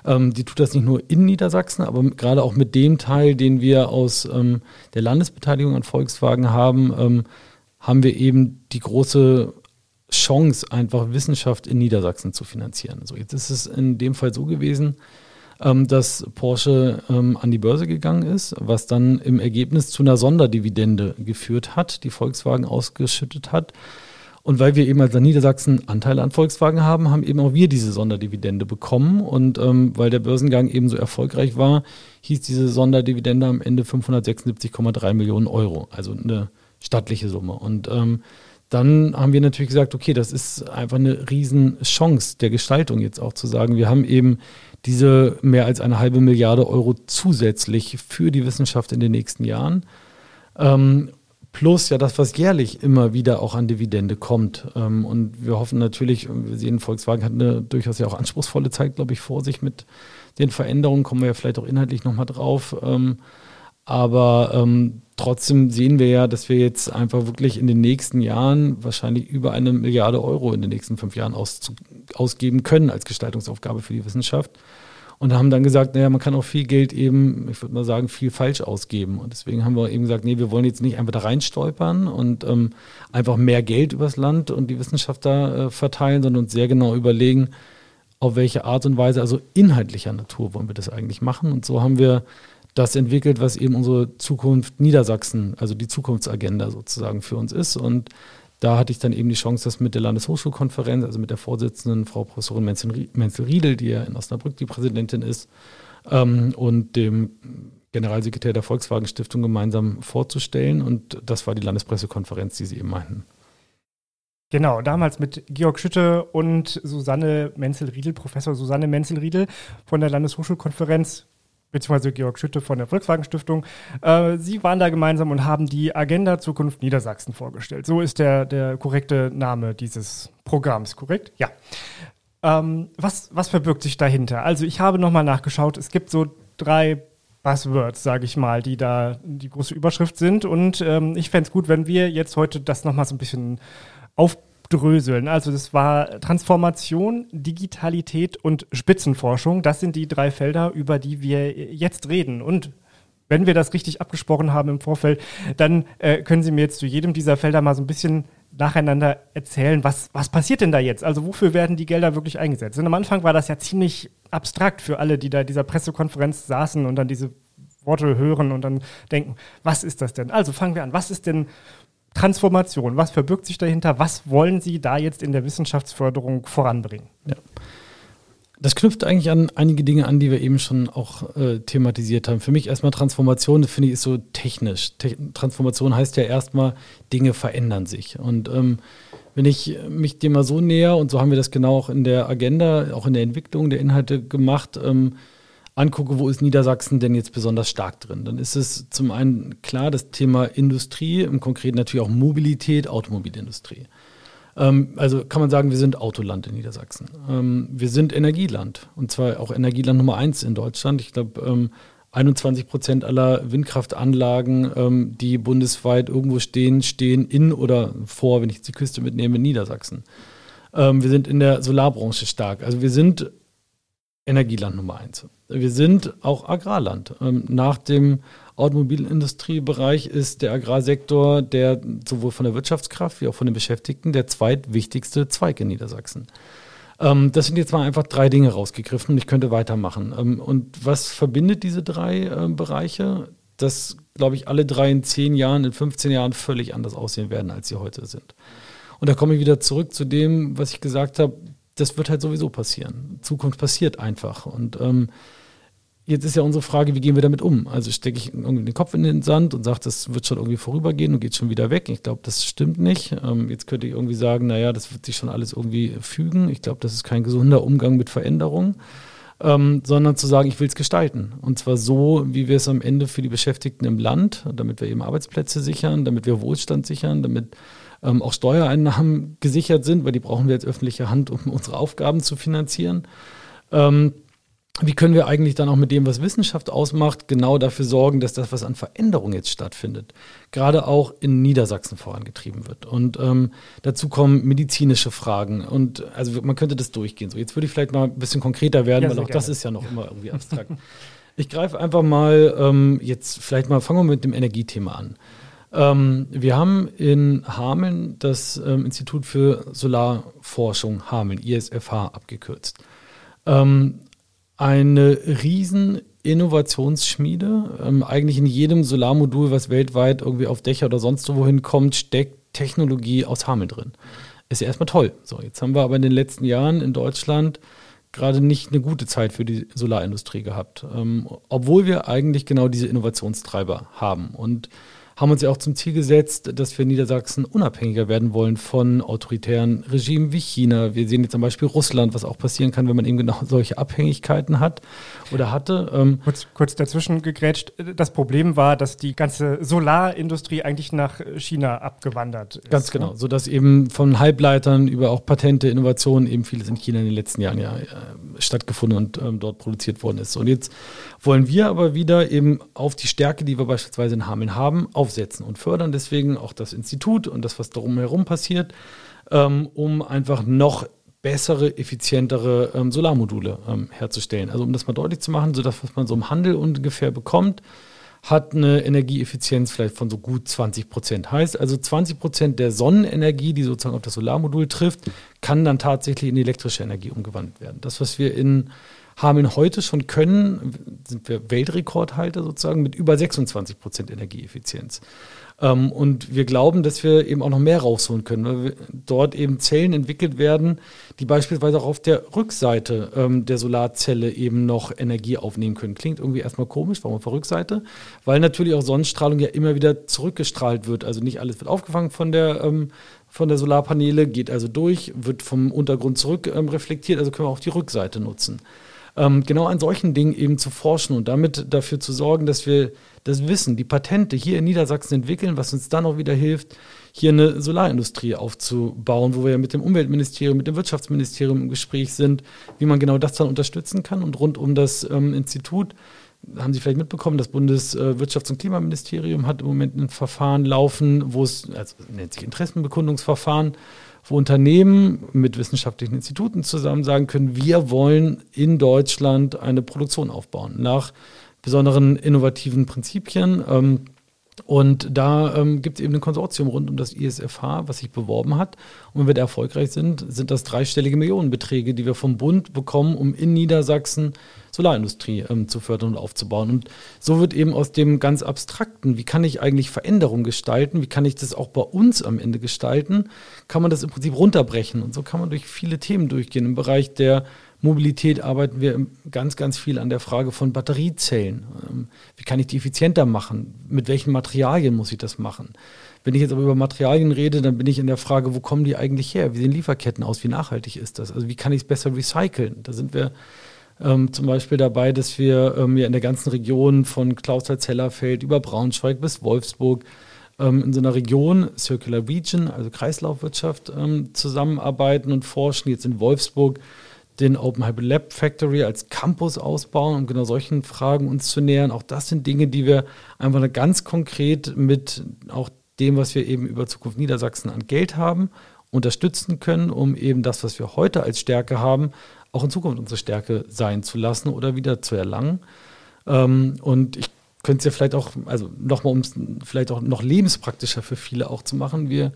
Ähm, die tut das nicht nur in Niedersachsen, aber gerade auch mit dem Teil, den wir aus ähm, der Landesbeteiligung an Volkswagen haben, ähm, haben wir eben die große Chance, einfach Wissenschaft in Niedersachsen zu finanzieren. So, jetzt ist es in dem Fall so gewesen, ähm, dass Porsche ähm, an die Börse gegangen ist, was dann im Ergebnis zu einer Sonderdividende geführt hat, die Volkswagen ausgeschüttet hat. Und weil wir eben als Niedersachsen Anteile an Volkswagen haben, haben eben auch wir diese Sonderdividende bekommen. Und ähm, weil der Börsengang eben so erfolgreich war, hieß diese Sonderdividende am Ende 576,3 Millionen Euro, also eine stattliche Summe. Und ähm, dann haben wir natürlich gesagt, okay, das ist einfach eine Riesenchance der Gestaltung jetzt auch zu sagen, wir haben eben diese mehr als eine halbe Milliarde Euro zusätzlich für die Wissenschaft in den nächsten Jahren. Ähm, plus ja das, was jährlich immer wieder auch an Dividende kommt. Ähm, und wir hoffen natürlich, wir sehen, Volkswagen hat eine durchaus ja auch anspruchsvolle Zeit, glaube ich, vor sich mit den Veränderungen, kommen wir ja vielleicht auch inhaltlich nochmal drauf. Ähm, aber ähm, trotzdem sehen wir ja, dass wir jetzt einfach wirklich in den nächsten Jahren wahrscheinlich über eine Milliarde Euro in den nächsten fünf Jahren aus, ausgeben können als Gestaltungsaufgabe für die Wissenschaft. Und haben dann gesagt, naja, man kann auch viel Geld eben, ich würde mal sagen, viel falsch ausgeben. Und deswegen haben wir eben gesagt, nee, wir wollen jetzt nicht einfach da reinstolpern und ähm, einfach mehr Geld übers Land und die Wissenschaft da äh, verteilen, sondern uns sehr genau überlegen, auf welche Art und Weise, also inhaltlicher Natur wollen wir das eigentlich machen. Und so haben wir das entwickelt, was eben unsere Zukunft Niedersachsen, also die Zukunftsagenda sozusagen für uns ist. Und da hatte ich dann eben die Chance, das mit der Landeshochschulkonferenz, also mit der Vorsitzenden Frau Professorin Menzel-Riedel, die ja in Osnabrück die Präsidentin ist, ähm, und dem Generalsekretär der Volkswagen Stiftung gemeinsam vorzustellen. Und das war die Landespressekonferenz, die Sie eben meinten. Genau, damals mit Georg Schütte und Susanne Menzel-Riedel, Professor Susanne Menzel-Riedel von der Landeshochschulkonferenz beziehungsweise Georg Schütte von der Volkswagen Stiftung. Äh, sie waren da gemeinsam und haben die Agenda Zukunft Niedersachsen vorgestellt. So ist der, der korrekte Name dieses Programms, korrekt? Ja. Ähm, was, was verbirgt sich dahinter? Also ich habe nochmal nachgeschaut. Es gibt so drei Buzzwords, sage ich mal, die da die große Überschrift sind. Und ähm, ich fände es gut, wenn wir jetzt heute das nochmal so ein bisschen auf aufdröseln. Also das war Transformation, Digitalität und Spitzenforschung. Das sind die drei Felder, über die wir jetzt reden. Und wenn wir das richtig abgesprochen haben im Vorfeld, dann äh, können Sie mir jetzt zu jedem dieser Felder mal so ein bisschen nacheinander erzählen, was, was passiert denn da jetzt? Also wofür werden die Gelder wirklich eingesetzt? Und am Anfang war das ja ziemlich abstrakt für alle, die da dieser Pressekonferenz saßen und dann diese Worte hören und dann denken, was ist das denn? Also fangen wir an. Was ist denn Transformation, was verbirgt sich dahinter? Was wollen Sie da jetzt in der Wissenschaftsförderung voranbringen? Ja. Das knüpft eigentlich an einige Dinge an, die wir eben schon auch äh, thematisiert haben. Für mich erstmal Transformation, das finde ich, ist so technisch. Te Transformation heißt ja erstmal, Dinge verändern sich. Und ähm, wenn ich mich dem mal so näher, und so haben wir das genau auch in der Agenda, auch in der Entwicklung der Inhalte gemacht, ähm, angucke, wo ist Niedersachsen denn jetzt besonders stark drin, dann ist es zum einen klar das Thema Industrie, im Konkreten natürlich auch Mobilität, Automobilindustrie. Ähm, also kann man sagen, wir sind Autoland in Niedersachsen. Ähm, wir sind Energieland und zwar auch Energieland Nummer eins in Deutschland. Ich glaube, ähm, 21 Prozent aller Windkraftanlagen, ähm, die bundesweit irgendwo stehen, stehen in oder vor, wenn ich jetzt die Küste mitnehme, in Niedersachsen. Ähm, wir sind in der Solarbranche stark. Also wir sind Energieland Nummer eins. Wir sind auch Agrarland. Ähm, nach dem Automobilindustriebereich ist der Agrarsektor der sowohl von der Wirtschaftskraft wie auch von den Beschäftigten der zweitwichtigste Zweig in Niedersachsen. Ähm, das sind jetzt mal einfach drei Dinge rausgegriffen und ich könnte weitermachen. Ähm, und was verbindet diese drei äh, Bereiche? Dass, glaube ich, alle drei in zehn Jahren, in 15 Jahren völlig anders aussehen werden, als sie heute sind. Und da komme ich wieder zurück zu dem, was ich gesagt habe. Das wird halt sowieso passieren. Zukunft passiert einfach. Und ähm, Jetzt ist ja unsere Frage, wie gehen wir damit um? Also stecke ich irgendwie den Kopf in den Sand und sage, das wird schon irgendwie vorübergehen und geht schon wieder weg. Ich glaube, das stimmt nicht. Ähm, jetzt könnte ich irgendwie sagen, naja, das wird sich schon alles irgendwie fügen. Ich glaube, das ist kein gesunder Umgang mit Veränderungen, ähm, sondern zu sagen, ich will es gestalten. Und zwar so, wie wir es am Ende für die Beschäftigten im Land, damit wir eben Arbeitsplätze sichern, damit wir Wohlstand sichern, damit ähm, auch Steuereinnahmen gesichert sind, weil die brauchen wir als öffentliche Hand, um unsere Aufgaben zu finanzieren. Ähm, wie können wir eigentlich dann auch mit dem, was Wissenschaft ausmacht, genau dafür sorgen, dass das, was an Veränderung jetzt stattfindet, gerade auch in Niedersachsen vorangetrieben wird. Und ähm, dazu kommen medizinische Fragen. Und also man könnte das durchgehen. So, jetzt würde ich vielleicht mal ein bisschen konkreter werden, ja, weil auch gerne. das ist ja noch immer irgendwie abstrakt. ich greife einfach mal ähm, jetzt vielleicht mal, fangen wir mit dem Energiethema an. Ähm, wir haben in Hameln das ähm, Institut für Solarforschung Hameln, ISFH abgekürzt. Ähm, eine riesen Innovationsschmiede. Ähm, eigentlich in jedem Solarmodul, was weltweit irgendwie auf Dächer oder sonst wohin kommt, steckt Technologie aus Hameln drin. Ist ja erstmal toll. So, jetzt haben wir aber in den letzten Jahren in Deutschland gerade nicht eine gute Zeit für die Solarindustrie gehabt, ähm, obwohl wir eigentlich genau diese Innovationstreiber haben. Und haben uns ja auch zum Ziel gesetzt, dass wir Niedersachsen unabhängiger werden wollen von autoritären Regimen wie China. Wir sehen jetzt zum Beispiel Russland, was auch passieren kann, wenn man eben genau solche Abhängigkeiten hat oder hatte. Ähm kurz, kurz dazwischen gegrätscht. Das Problem war, dass die ganze Solarindustrie eigentlich nach China abgewandert ist. Ganz genau, ne? sodass eben von Halbleitern über auch Patente, Innovationen eben vieles in China in den letzten Jahren ja äh, stattgefunden und ähm, dort produziert worden ist. Und jetzt wollen wir aber wieder eben auf die Stärke, die wir beispielsweise in Hameln haben, aufsetzen und fördern deswegen auch das Institut und das, was darum herum passiert, ähm, um einfach noch bessere, effizientere ähm, Solarmodule ähm, herzustellen. Also um das mal deutlich zu machen, so das, was man so im Handel ungefähr bekommt, hat eine Energieeffizienz vielleicht von so gut 20 Prozent. Heißt also 20 Prozent der Sonnenenergie, die sozusagen auf das Solarmodul trifft, kann dann tatsächlich in elektrische Energie umgewandelt werden. Das, was wir in Hameln heute schon können, sind wir Weltrekordhalter sozusagen mit über 26 Prozent Energieeffizienz. Ähm, und wir glauben, dass wir eben auch noch mehr rausholen können, weil dort eben Zellen entwickelt werden, die beispielsweise auch auf der Rückseite ähm, der Solarzelle eben noch Energie aufnehmen können. Klingt irgendwie erstmal komisch, warum auf der Rückseite? Weil natürlich auch Sonnenstrahlung ja immer wieder zurückgestrahlt wird. Also nicht alles wird aufgefangen von der ähm, von der Solarpaneele, geht also durch, wird vom Untergrund zurück ähm, reflektiert, also können wir auch die Rückseite nutzen ähm, genau an solchen Dingen eben zu forschen und damit dafür zu sorgen, dass wir das Wissen, die Patente hier in Niedersachsen entwickeln, was uns dann auch wieder hilft, hier eine Solarindustrie aufzubauen, wo wir ja mit dem Umweltministerium, mit dem Wirtschaftsministerium im Gespräch sind, wie man genau das dann unterstützen kann. Und rund um das ähm, Institut haben Sie vielleicht mitbekommen, das Bundeswirtschafts- und Klimaministerium hat im Moment ein Verfahren laufen, wo es, also nennt sich Interessenbekundungsverfahren, wo Unternehmen mit wissenschaftlichen Instituten zusammen sagen können, wir wollen in Deutschland eine Produktion aufbauen nach besonderen innovativen Prinzipien. Ähm, Und da ähm, gibt es eben ein Konsortium rund um das ISFH, was sich beworben hat. Und wenn wir da erfolgreich sind, sind das dreistellige Millionenbeträge, die wir vom Bund bekommen, um in Niedersachsen Solarindustrie ähm, zu fördern und aufzubauen. Und so wird eben aus dem ganz abstrakten, wie kann ich eigentlich Veränderung gestalten, wie kann ich das auch bei uns am Ende gestalten, kann man das im Prinzip runterbrechen. Und so kann man durch viele Themen durchgehen. Im Bereich der Mobilität arbeiten wir ganz, ganz viel an der Frage von Batteriezellen. Ähm, wie kann ich die effizienter machen? Mit welchen Materialien muss ich das machen? Wenn ich jetzt aber über Materialien rede, dann bin ich in der Frage, wo kommen die eigentlich her? Wie sehen Lieferketten aus? Wie nachhaltig ist das? Also wie kann ich es besser recyceln? Da sind wir ähm, zum Beispiel dabei, dass wir ähm, ja in der ganzen Region von Clausthal-Zellerfeld über Braunschweig bis Wolfsburg ähm, in so einer Region, Circular Region, also Kreislaufwirtschaft, ähm, zusammenarbeiten und forschen. Jetzt in Wolfsburg den Open Hybrid Lab Factory als Campus ausbauen, um genau solchen Fragen uns zu nähern. Auch das sind Dinge, die wir einfach ganz konkret mit auch dem, was wir eben über Zukunft Niedersachsen an Geld haben, unterstützen können, um eben das, was wir heute als Stärke haben, auch in Zukunft unsere Stärke sein zu lassen oder wieder zu erlangen. Ähm, und ich könnte es ja vielleicht auch, also nochmal, um es vielleicht auch noch lebenspraktischer für viele auch zu machen. Wir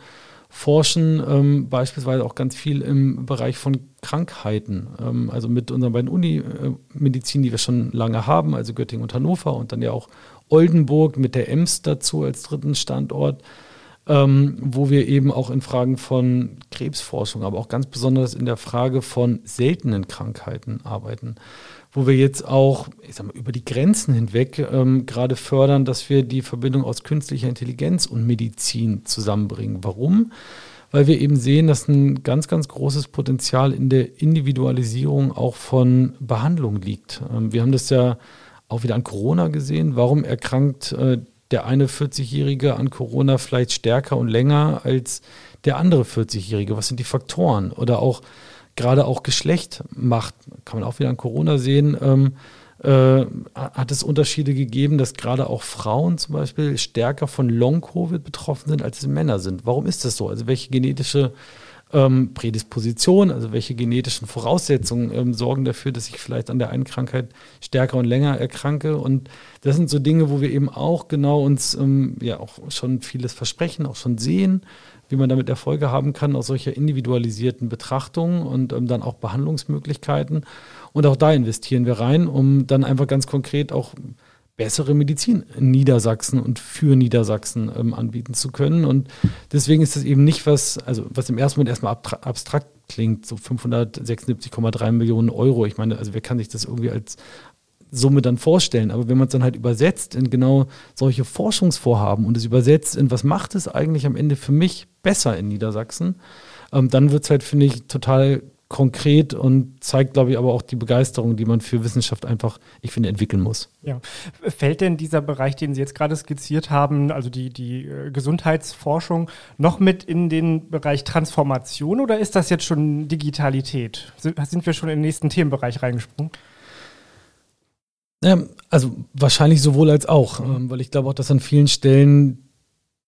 forschen ähm, beispielsweise auch ganz viel im Bereich von Krankheiten. Ähm, also mit unseren beiden Uni-Medizin, die wir schon lange haben, also Göttingen und Hannover und dann ja auch Oldenburg mit der EMS dazu als dritten Standort, ähm, wo wir eben auch in Fragen von Krebsforschung, aber auch ganz besonders in der Frage von seltenen Krankheiten arbeiten wo wir jetzt auch ich sag mal, über die Grenzen hinweg ähm, gerade fördern, dass wir die Verbindung aus künstlicher Intelligenz und Medizin zusammenbringen. Warum? Weil wir eben sehen, dass ein ganz, ganz großes Potenzial in der Individualisierung auch von Behandlung liegt. Ähm, wir haben das ja auch wieder an Corona gesehen. Warum erkrankt äh, der eine 40-Jährige an Corona vielleicht stärker und länger als der andere 40-Jährige? Was sind die Faktoren? Oder auch gerade auch Geschlecht macht, kann man auch wieder an Corona sehen, ähm, äh, hat es Unterschiede gegeben, dass gerade auch Frauen zum Beispiel stärker von Long-Covid betroffen sind, als es Männer sind. Warum ist das so? Also welche genetische ähm, Prädisposition, also welche genetischen Voraussetzungen ähm, sorgen dafür, dass ich vielleicht an der einen Krankheit stärker und länger erkranke. Und das sind so Dinge, wo wir eben auch genau uns ähm, ja auch schon vieles versprechen, auch schon sehen wie man damit Erfolge haben kann aus solcher individualisierten Betrachtung und ähm, dann auch Behandlungsmöglichkeiten. Und auch da investieren wir rein, um dann einfach ganz konkret auch bessere Medizin in Niedersachsen und für Niedersachsen ähm, anbieten zu können. Und deswegen ist das eben nicht was, also was im ersten Moment erstmal abstrakt klingt, so 576,3 Millionen Euro. Ich meine, also wer kann sich das irgendwie als Summe dann vorstellen. Aber wenn man es dann halt übersetzt in genau solche Forschungsvorhaben und es übersetzt in, was macht es eigentlich am Ende für mich besser in Niedersachsen, ähm, dann wird es halt, finde ich, total konkret und zeigt, glaube ich, aber auch die Begeisterung, die man für Wissenschaft einfach, ich finde, entwickeln muss. Ja. Fällt denn dieser Bereich, den Sie jetzt gerade skizziert haben, also die, die äh, Gesundheitsforschung, noch mit in den Bereich Transformation oder ist das jetzt schon Digitalität? Sind wir schon in den nächsten Themenbereich reingesprungen? Ja, also wahrscheinlich sowohl als auch, ähm, weil ich glaube auch, dass an vielen Stellen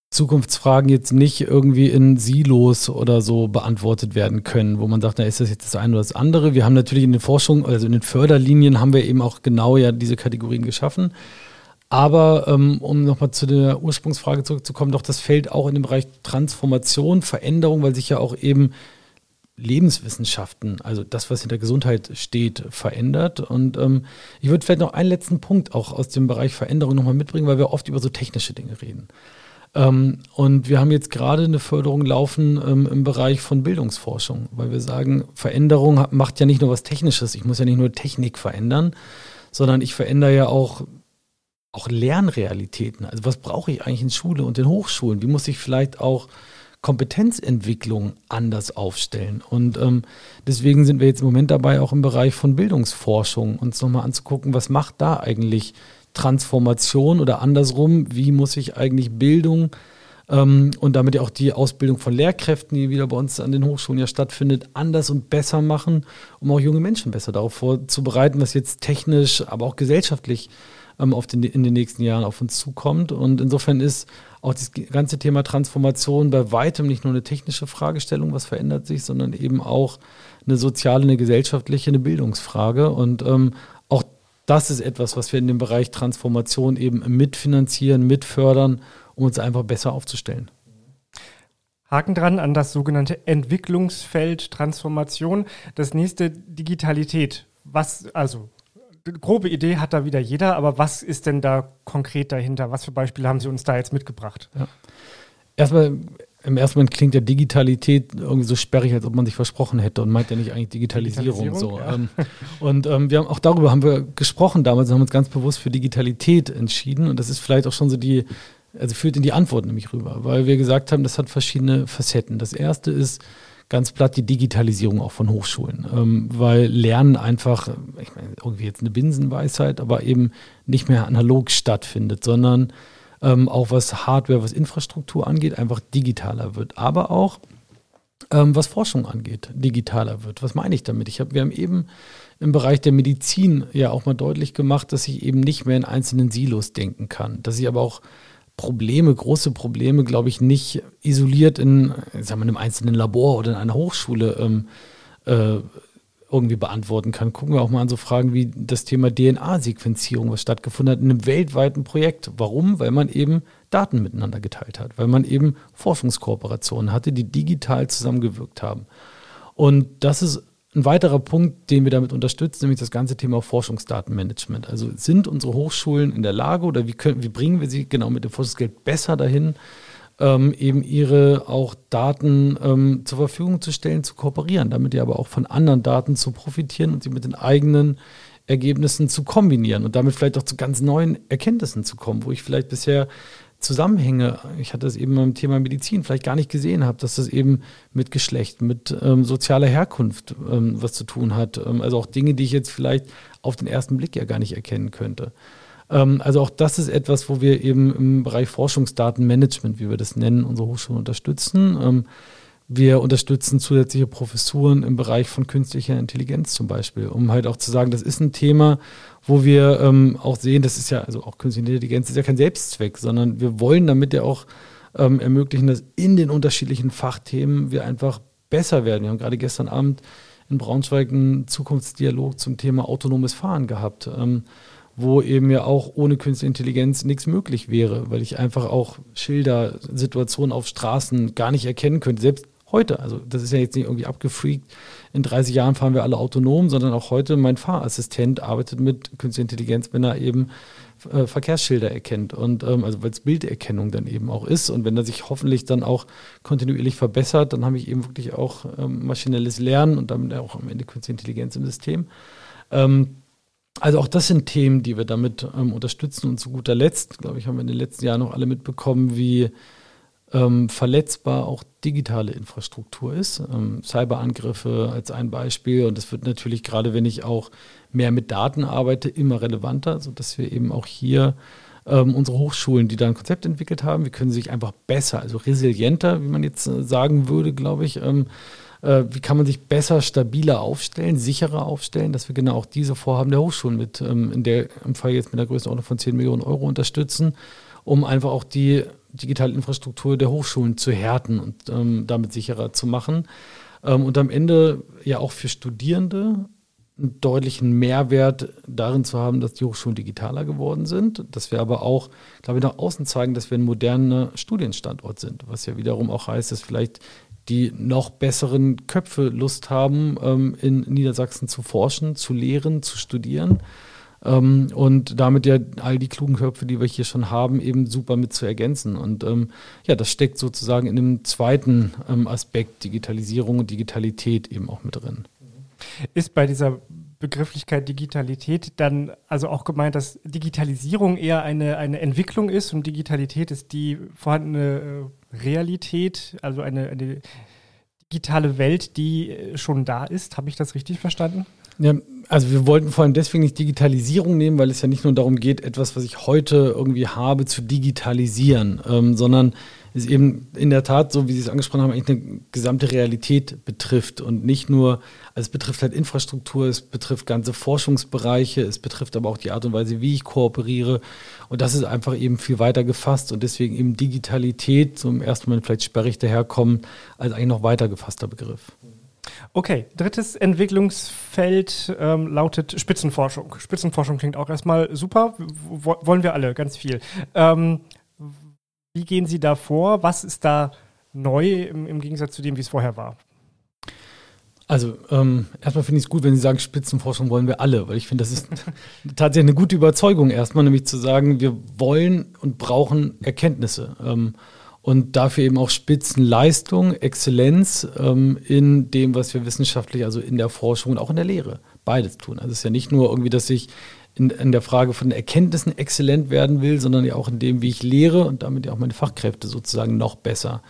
Zukunftsfragen jetzt nicht irgendwie in Silos oder so beantwortet werden können, wo man sagt, na, ist das jetzt das eine oder das andere? Wir haben natürlich in den Forschungen, also in den Förderlinien haben wir eben auch genau ja diese Kategorien geschaffen. Aber ähm, um nochmal zu der Ursprungsfrage zurückzukommen, doch das fällt auch in den Bereich Transformation, Veränderung, weil sich ja auch eben Lebenswissenschaften, also das, was hinter Gesundheit steht, verändert. Und ähm, ich würde vielleicht noch einen letzten Punkt auch aus dem Bereich Veränderung nochmal mitbringen, weil wir oft über so technische Dinge reden. Ähm, und wir haben jetzt gerade eine Förderung laufen ähm, im Bereich von Bildungsforschung, weil wir sagen, Veränderung macht ja nicht nur was Technisches, ich muss ja nicht nur Technik verändern, sondern ich verändere ja auch auch Lernrealitäten. Also was brauche ich eigentlich in Schule und in Hochschulen? Wie muss ich vielleicht auch Kompetenzentwicklung anders aufstellen. Und ähm, deswegen sind wir jetzt im Moment dabei, auch im Bereich von Bildungsforschung uns nochmal anzugucken, was macht da eigentlich Transformation oder andersrum, wie muss ich eigentlich Bildung ähm, und damit ja auch die Ausbildung von Lehrkräften, die wieder bei uns an den Hochschulen ja stattfindet, anders und besser machen, um auch junge Menschen besser darauf vorzubereiten, was jetzt technisch, aber auch gesellschaftlich ähm, auf den, in den nächsten Jahren auf uns zukommt. Und insofern ist auch das ganze Thema Transformation bei weitem nicht nur eine technische Fragestellung, was verändert sich, sondern eben auch eine soziale, eine gesellschaftliche, eine Bildungsfrage. Und ähm, auch das ist etwas, was wir in dem Bereich Transformation eben mitfinanzieren, mitfördern, um uns einfach besser aufzustellen. Haken dran an das sogenannte Entwicklungsfeld Transformation. Das nächste Digitalität. Was, also, grobe Idee hat da wieder jeder, aber was ist denn da konkret dahinter? Was für Beispiele haben Sie uns da jetzt mitgebracht? Ja. Erstmal, im ersten Moment klingt ja Digitalität irgendwie so sperrig, als ob man sich versprochen hätte und meint ja nicht eigentlich Digitalisierung. Digitalisierung so. Ja. Ähm, und ähm, wir haben auch darüber haben wir gesprochen damals und haben uns ganz bewusst für Digitalität entschieden. Und das ist vielleicht auch schon so die also führt in die Antwort nämlich rüber, weil wir gesagt haben, das hat verschiedene Facetten. Das erste ist ganz platt die Digitalisierung auch von Hochschulen, ähm, weil Lernen einfach, ich meine, irgendwie jetzt eine Binsenweisheit, aber eben nicht mehr analog stattfindet, sondern ähm, auch was Hardware, was Infrastruktur angeht, einfach digitaler wird. Aber auch ähm, was Forschung angeht, digitaler wird. Was meine ich damit? Ich hab, wir haben eben im Bereich der Medizin ja auch mal deutlich gemacht, dass ich eben nicht mehr in einzelnen Silos denken kann, dass ich aber auch Probleme, große Probleme, glaube ich, nicht isoliert in, sagen wir, einem einzelnen Labor oder in einer Hochschule ähm, äh, irgendwie beantworten kann. Gucken wir auch mal an so Fragen wie das Thema DNA-Sequenzierung, was stattgefunden hat in einem weltweiten Projekt. Warum? Weil man eben Daten miteinander geteilt hat, weil man eben Forschungskooperationen hatte, die digital zusammengewirkt haben. Und das ist ein weiterer Punkt, den wir damit unterstützen, nämlich das ganze Thema Forschungsdatenmanagement. Also sind unsere Hochschulen in der Lage oder wie, können, wie bringen wir sie genau mit dem Forschungsgeld besser dahin, ähm, eben ihre auch Daten ähm, zur Verfügung zu stellen, zu kooperieren, damit die aber auch von anderen Daten zu profitieren und sie mit den eigenen Ergebnissen zu kombinieren und damit vielleicht auch zu ganz neuen Erkenntnissen zu kommen, wo ich vielleicht bisher Zusammenhänge, ich hatte es eben beim Thema Medizin vielleicht gar nicht gesehen habe, dass das eben mit Geschlecht, mit ähm, sozialer Herkunft ähm, was zu tun hat. Ähm, also auch Dinge, die ich jetzt vielleicht auf den ersten Blick ja gar nicht erkennen könnte. Ähm, also auch das ist etwas, wo wir eben im Bereich Forschungsdatenmanagement, wie wir das nennen, unsere Hochschulen unterstützen. Wir unterstützen zusätzliche Professuren im Bereich von künstlicher Intelligenz zum Beispiel, um halt auch zu sagen, das ist ein Thema, wo wir ähm, auch sehen, das ist ja, also auch künstliche Intelligenz ist ja kein Selbstzweck, sondern wir wollen damit ja auch ähm, ermöglichen, dass in den unterschiedlichen Fachthemen wir einfach besser werden. Wir haben gerade gestern Abend in Braunschweig einen Zukunftsdialog zum Thema autonomes Fahren gehabt. Ähm, wo eben ja auch ohne künstliche Intelligenz nichts möglich wäre, weil ich einfach auch Schilder, Situationen auf Straßen gar nicht erkennen könnte. Selbst heute. Also das ist ja jetzt nicht irgendwie abgefreakt. In 30 Jahren fahren wir alle autonom, sondern auch heute mein Fahrassistent arbeitet mit künstlicher Intelligenz, wenn er eben äh, Verkehrsschilder erkennt und ähm, also weil es Bilderkennung dann eben auch ist und wenn er sich hoffentlich dann auch kontinuierlich verbessert, dann habe ich eben wirklich auch ähm, maschinelles Lernen und damit auch am Ende künstliche Intelligenz im System. Ähm, also auch das sind Themen, die wir damit ähm, unterstützen und zu guter Letzt, glaube ich, haben wir in den letzten Jahren noch alle mitbekommen, wie ähm, verletzbar auch digitale Infrastruktur ist. Ähm, Cyberangriffe als ein Beispiel. Und das wird natürlich gerade, wenn ich auch mehr mit Daten arbeite, immer relevanter, sodass wir eben auch hier ähm, unsere Hochschulen, die da ein Konzept entwickelt haben, wir können sich einfach besser, also resilienter, wie man jetzt äh, sagen würde, glaube ich, ähm, äh, wie kann man sich besser, stabiler aufstellen, sicherer aufstellen, dass wir genau auch diese Vorhaben der Hochschulen mit, ähm, in der im Fall jetzt mit einer Größenordnung von 10 Millionen Euro unterstützen, um einfach auch die digitale Infrastruktur der Hochschulen zu härten und ähm, damit sicherer zu machen. Ähm, und am Ende ja auch für Studierende einen deutlichen Mehrwert darin zu haben, dass die Hochschulen digitaler geworden sind, dass wir aber auch, glaube ich, nach außen zeigen, dass wir ein moderner Studienstandort sind, was ja wiederum auch heißt, dass vielleicht die noch besseren Köpfe Lust haben, ähm, in Niedersachsen zu forschen, zu lehren, zu studieren ähm, und damit ja all die klugen Köpfe, die wir hier schon haben, eben super mit zu ergänzen. Und ähm, ja, das steckt sozusagen in dem zweiten ähm, Aspekt Digitalisierung und Digitalität eben auch mit drin. Ist bei dieser Begrifflichkeit Digitalität dann also auch gemeint, dass Digitalisierung eher eine, eine Entwicklung ist und Digitalität ist die vorhandene äh, Realität, also eine, eine digitale Welt, die äh, schon da ist. Habe ich das richtig verstanden? Ja, also wir wollten vor allem deswegen nicht Digitalisierung nehmen, weil es ja nicht nur darum geht, etwas, was ich heute irgendwie habe, zu digitalisieren, ähm, sondern es eben in der Tat, so wie Sie es angesprochen haben, eigentlich eine gesamte Realität betrifft und nicht nur, also es betrifft halt Infrastruktur, es betrifft ganze Forschungsbereiche, es betrifft aber auch die Art und Weise, wie ich kooperiere und das ist einfach eben viel weiter gefasst und deswegen eben Digitalität, so im ersten Moment vielleicht sperrig daherkommen, als eigentlich noch weiter gefasster Begriff. Okay, drittes Entwicklungsfeld ähm, lautet Spitzenforschung. Spitzenforschung klingt auch erstmal super, w wollen wir alle ganz viel. Ähm, Wie gehen Sie da vor? Was ist da neu im, im Gegensatz zu dem, wie es vorher war? Also ähm, erstmal finde ich es gut, wenn Sie sagen, Spitzenforschung wollen wir alle, weil ich finde, das ist tatsächlich eine gute Überzeugung erstmal, nämlich zu sagen, wir wollen und brauchen Erkenntnisse ähm, und dafür eben auch Spitzenleistung, Exzellenz ähm, in dem, was wir wissenschaftlich, also in der Forschung und auch in der Lehre, beides tun. Also es ist ja nicht nur irgendwie, dass ich in, in der Frage von Erkenntnissen exzellent werden will, sondern ja auch in dem, wie ich lehre und damit ja auch meine Fachkräfte sozusagen noch besser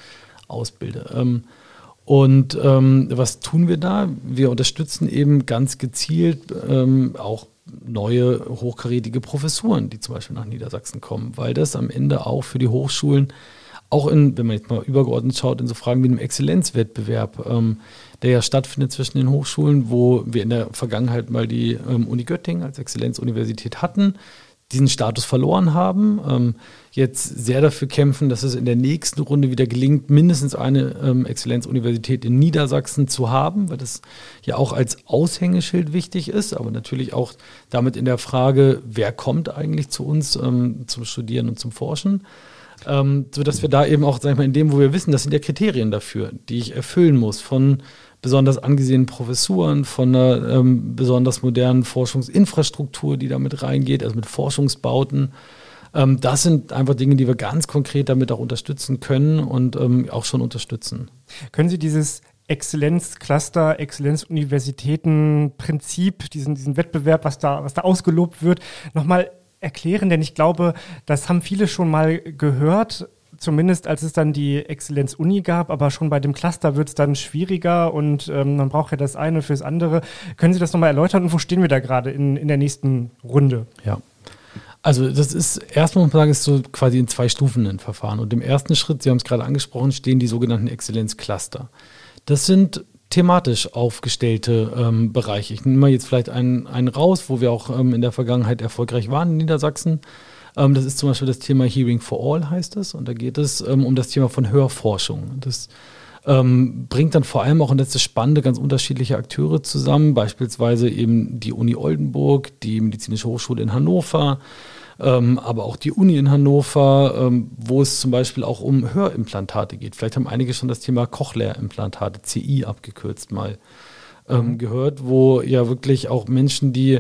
ausbilde. Ähm, und ähm, was tun wir da? Wir unterstützen eben ganz gezielt ähm, auch neue hochkarätige Professuren, die zum Beispiel nach Niedersachsen kommen, weil das am Ende auch für die Hochschulen, auch in, wenn man jetzt mal übergeordnet schaut, in so Fragen wie einem Exzellenzwettbewerb, ähm, der ja stattfindet zwischen den Hochschulen, wo wir in der Vergangenheit mal die ähm, Uni Göttingen als Exzellenzuniversität hatten, diesen Status verloren haben, ähm, jetzt sehr dafür kämpfen, dass es in der nächsten Runde wieder gelingt, mindestens eine ähm, Exzellenzuniversität in Niedersachsen zu haben, weil das ja auch als Aushängeschild wichtig ist, aber natürlich auch damit in der Frage, wer kommt eigentlich zu uns ähm, zum Studieren und zum Forschen. Ähm, so dass wir da eben auch, sag ich mal, in dem, wo wir wissen, das sind ja Kriterien dafür, die ich erfüllen muss, von besonders angesehenen Professuren, von einer ähm, besonders modernen Forschungsinfrastruktur, die damit reingeht, also mit Forschungsbauten. Ähm, das sind einfach Dinge, die wir ganz konkret damit auch unterstützen können und ähm, auch schon unterstützen. Können Sie dieses Exzellenzcluster, Exzellenzuniversitäten-Prinzip, diesen, diesen Wettbewerb, was da, was da ausgelobt wird, nochmal erklären? Denn ich glaube, das haben viele schon mal gehört zumindest als es dann die Exzellenz-Uni gab, aber schon bei dem Cluster wird es dann schwieriger und ähm, man braucht ja das eine fürs andere. Können Sie das nochmal erläutern und wo stehen wir da gerade in, in der nächsten Runde? Ja. Also das ist, erstmal muss man sagen, ist so quasi in zwei Stufen ein Verfahren. Und im ersten Schritt, Sie haben es gerade angesprochen, stehen die sogenannten Exzellenzcluster. Das sind thematisch aufgestellte ähm, Bereiche. Ich nehme mal jetzt vielleicht einen, einen raus, wo wir auch ähm, in der Vergangenheit erfolgreich waren in Niedersachsen. Ähm, das ist zum Beispiel das Thema Hearing for All heißt es. Und da geht es ähm, um das Thema von Hörforschung. Das ähm, bringt dann vor allem auch, und das ist das Spannende, ganz unterschiedliche Akteure zusammen, beispielsweise eben die Uni Oldenburg, die Medizinische Hochschule in Hannover, ähm, aber auch die Uni in Hannover, ähm, wo es zum Beispiel auch um Hörimplantate geht. Vielleicht haben einige schon das Thema Cochlea-Implantate, CI abgekürzt mal, ähm, mhm. gehört, wo ja wirklich auch Menschen, die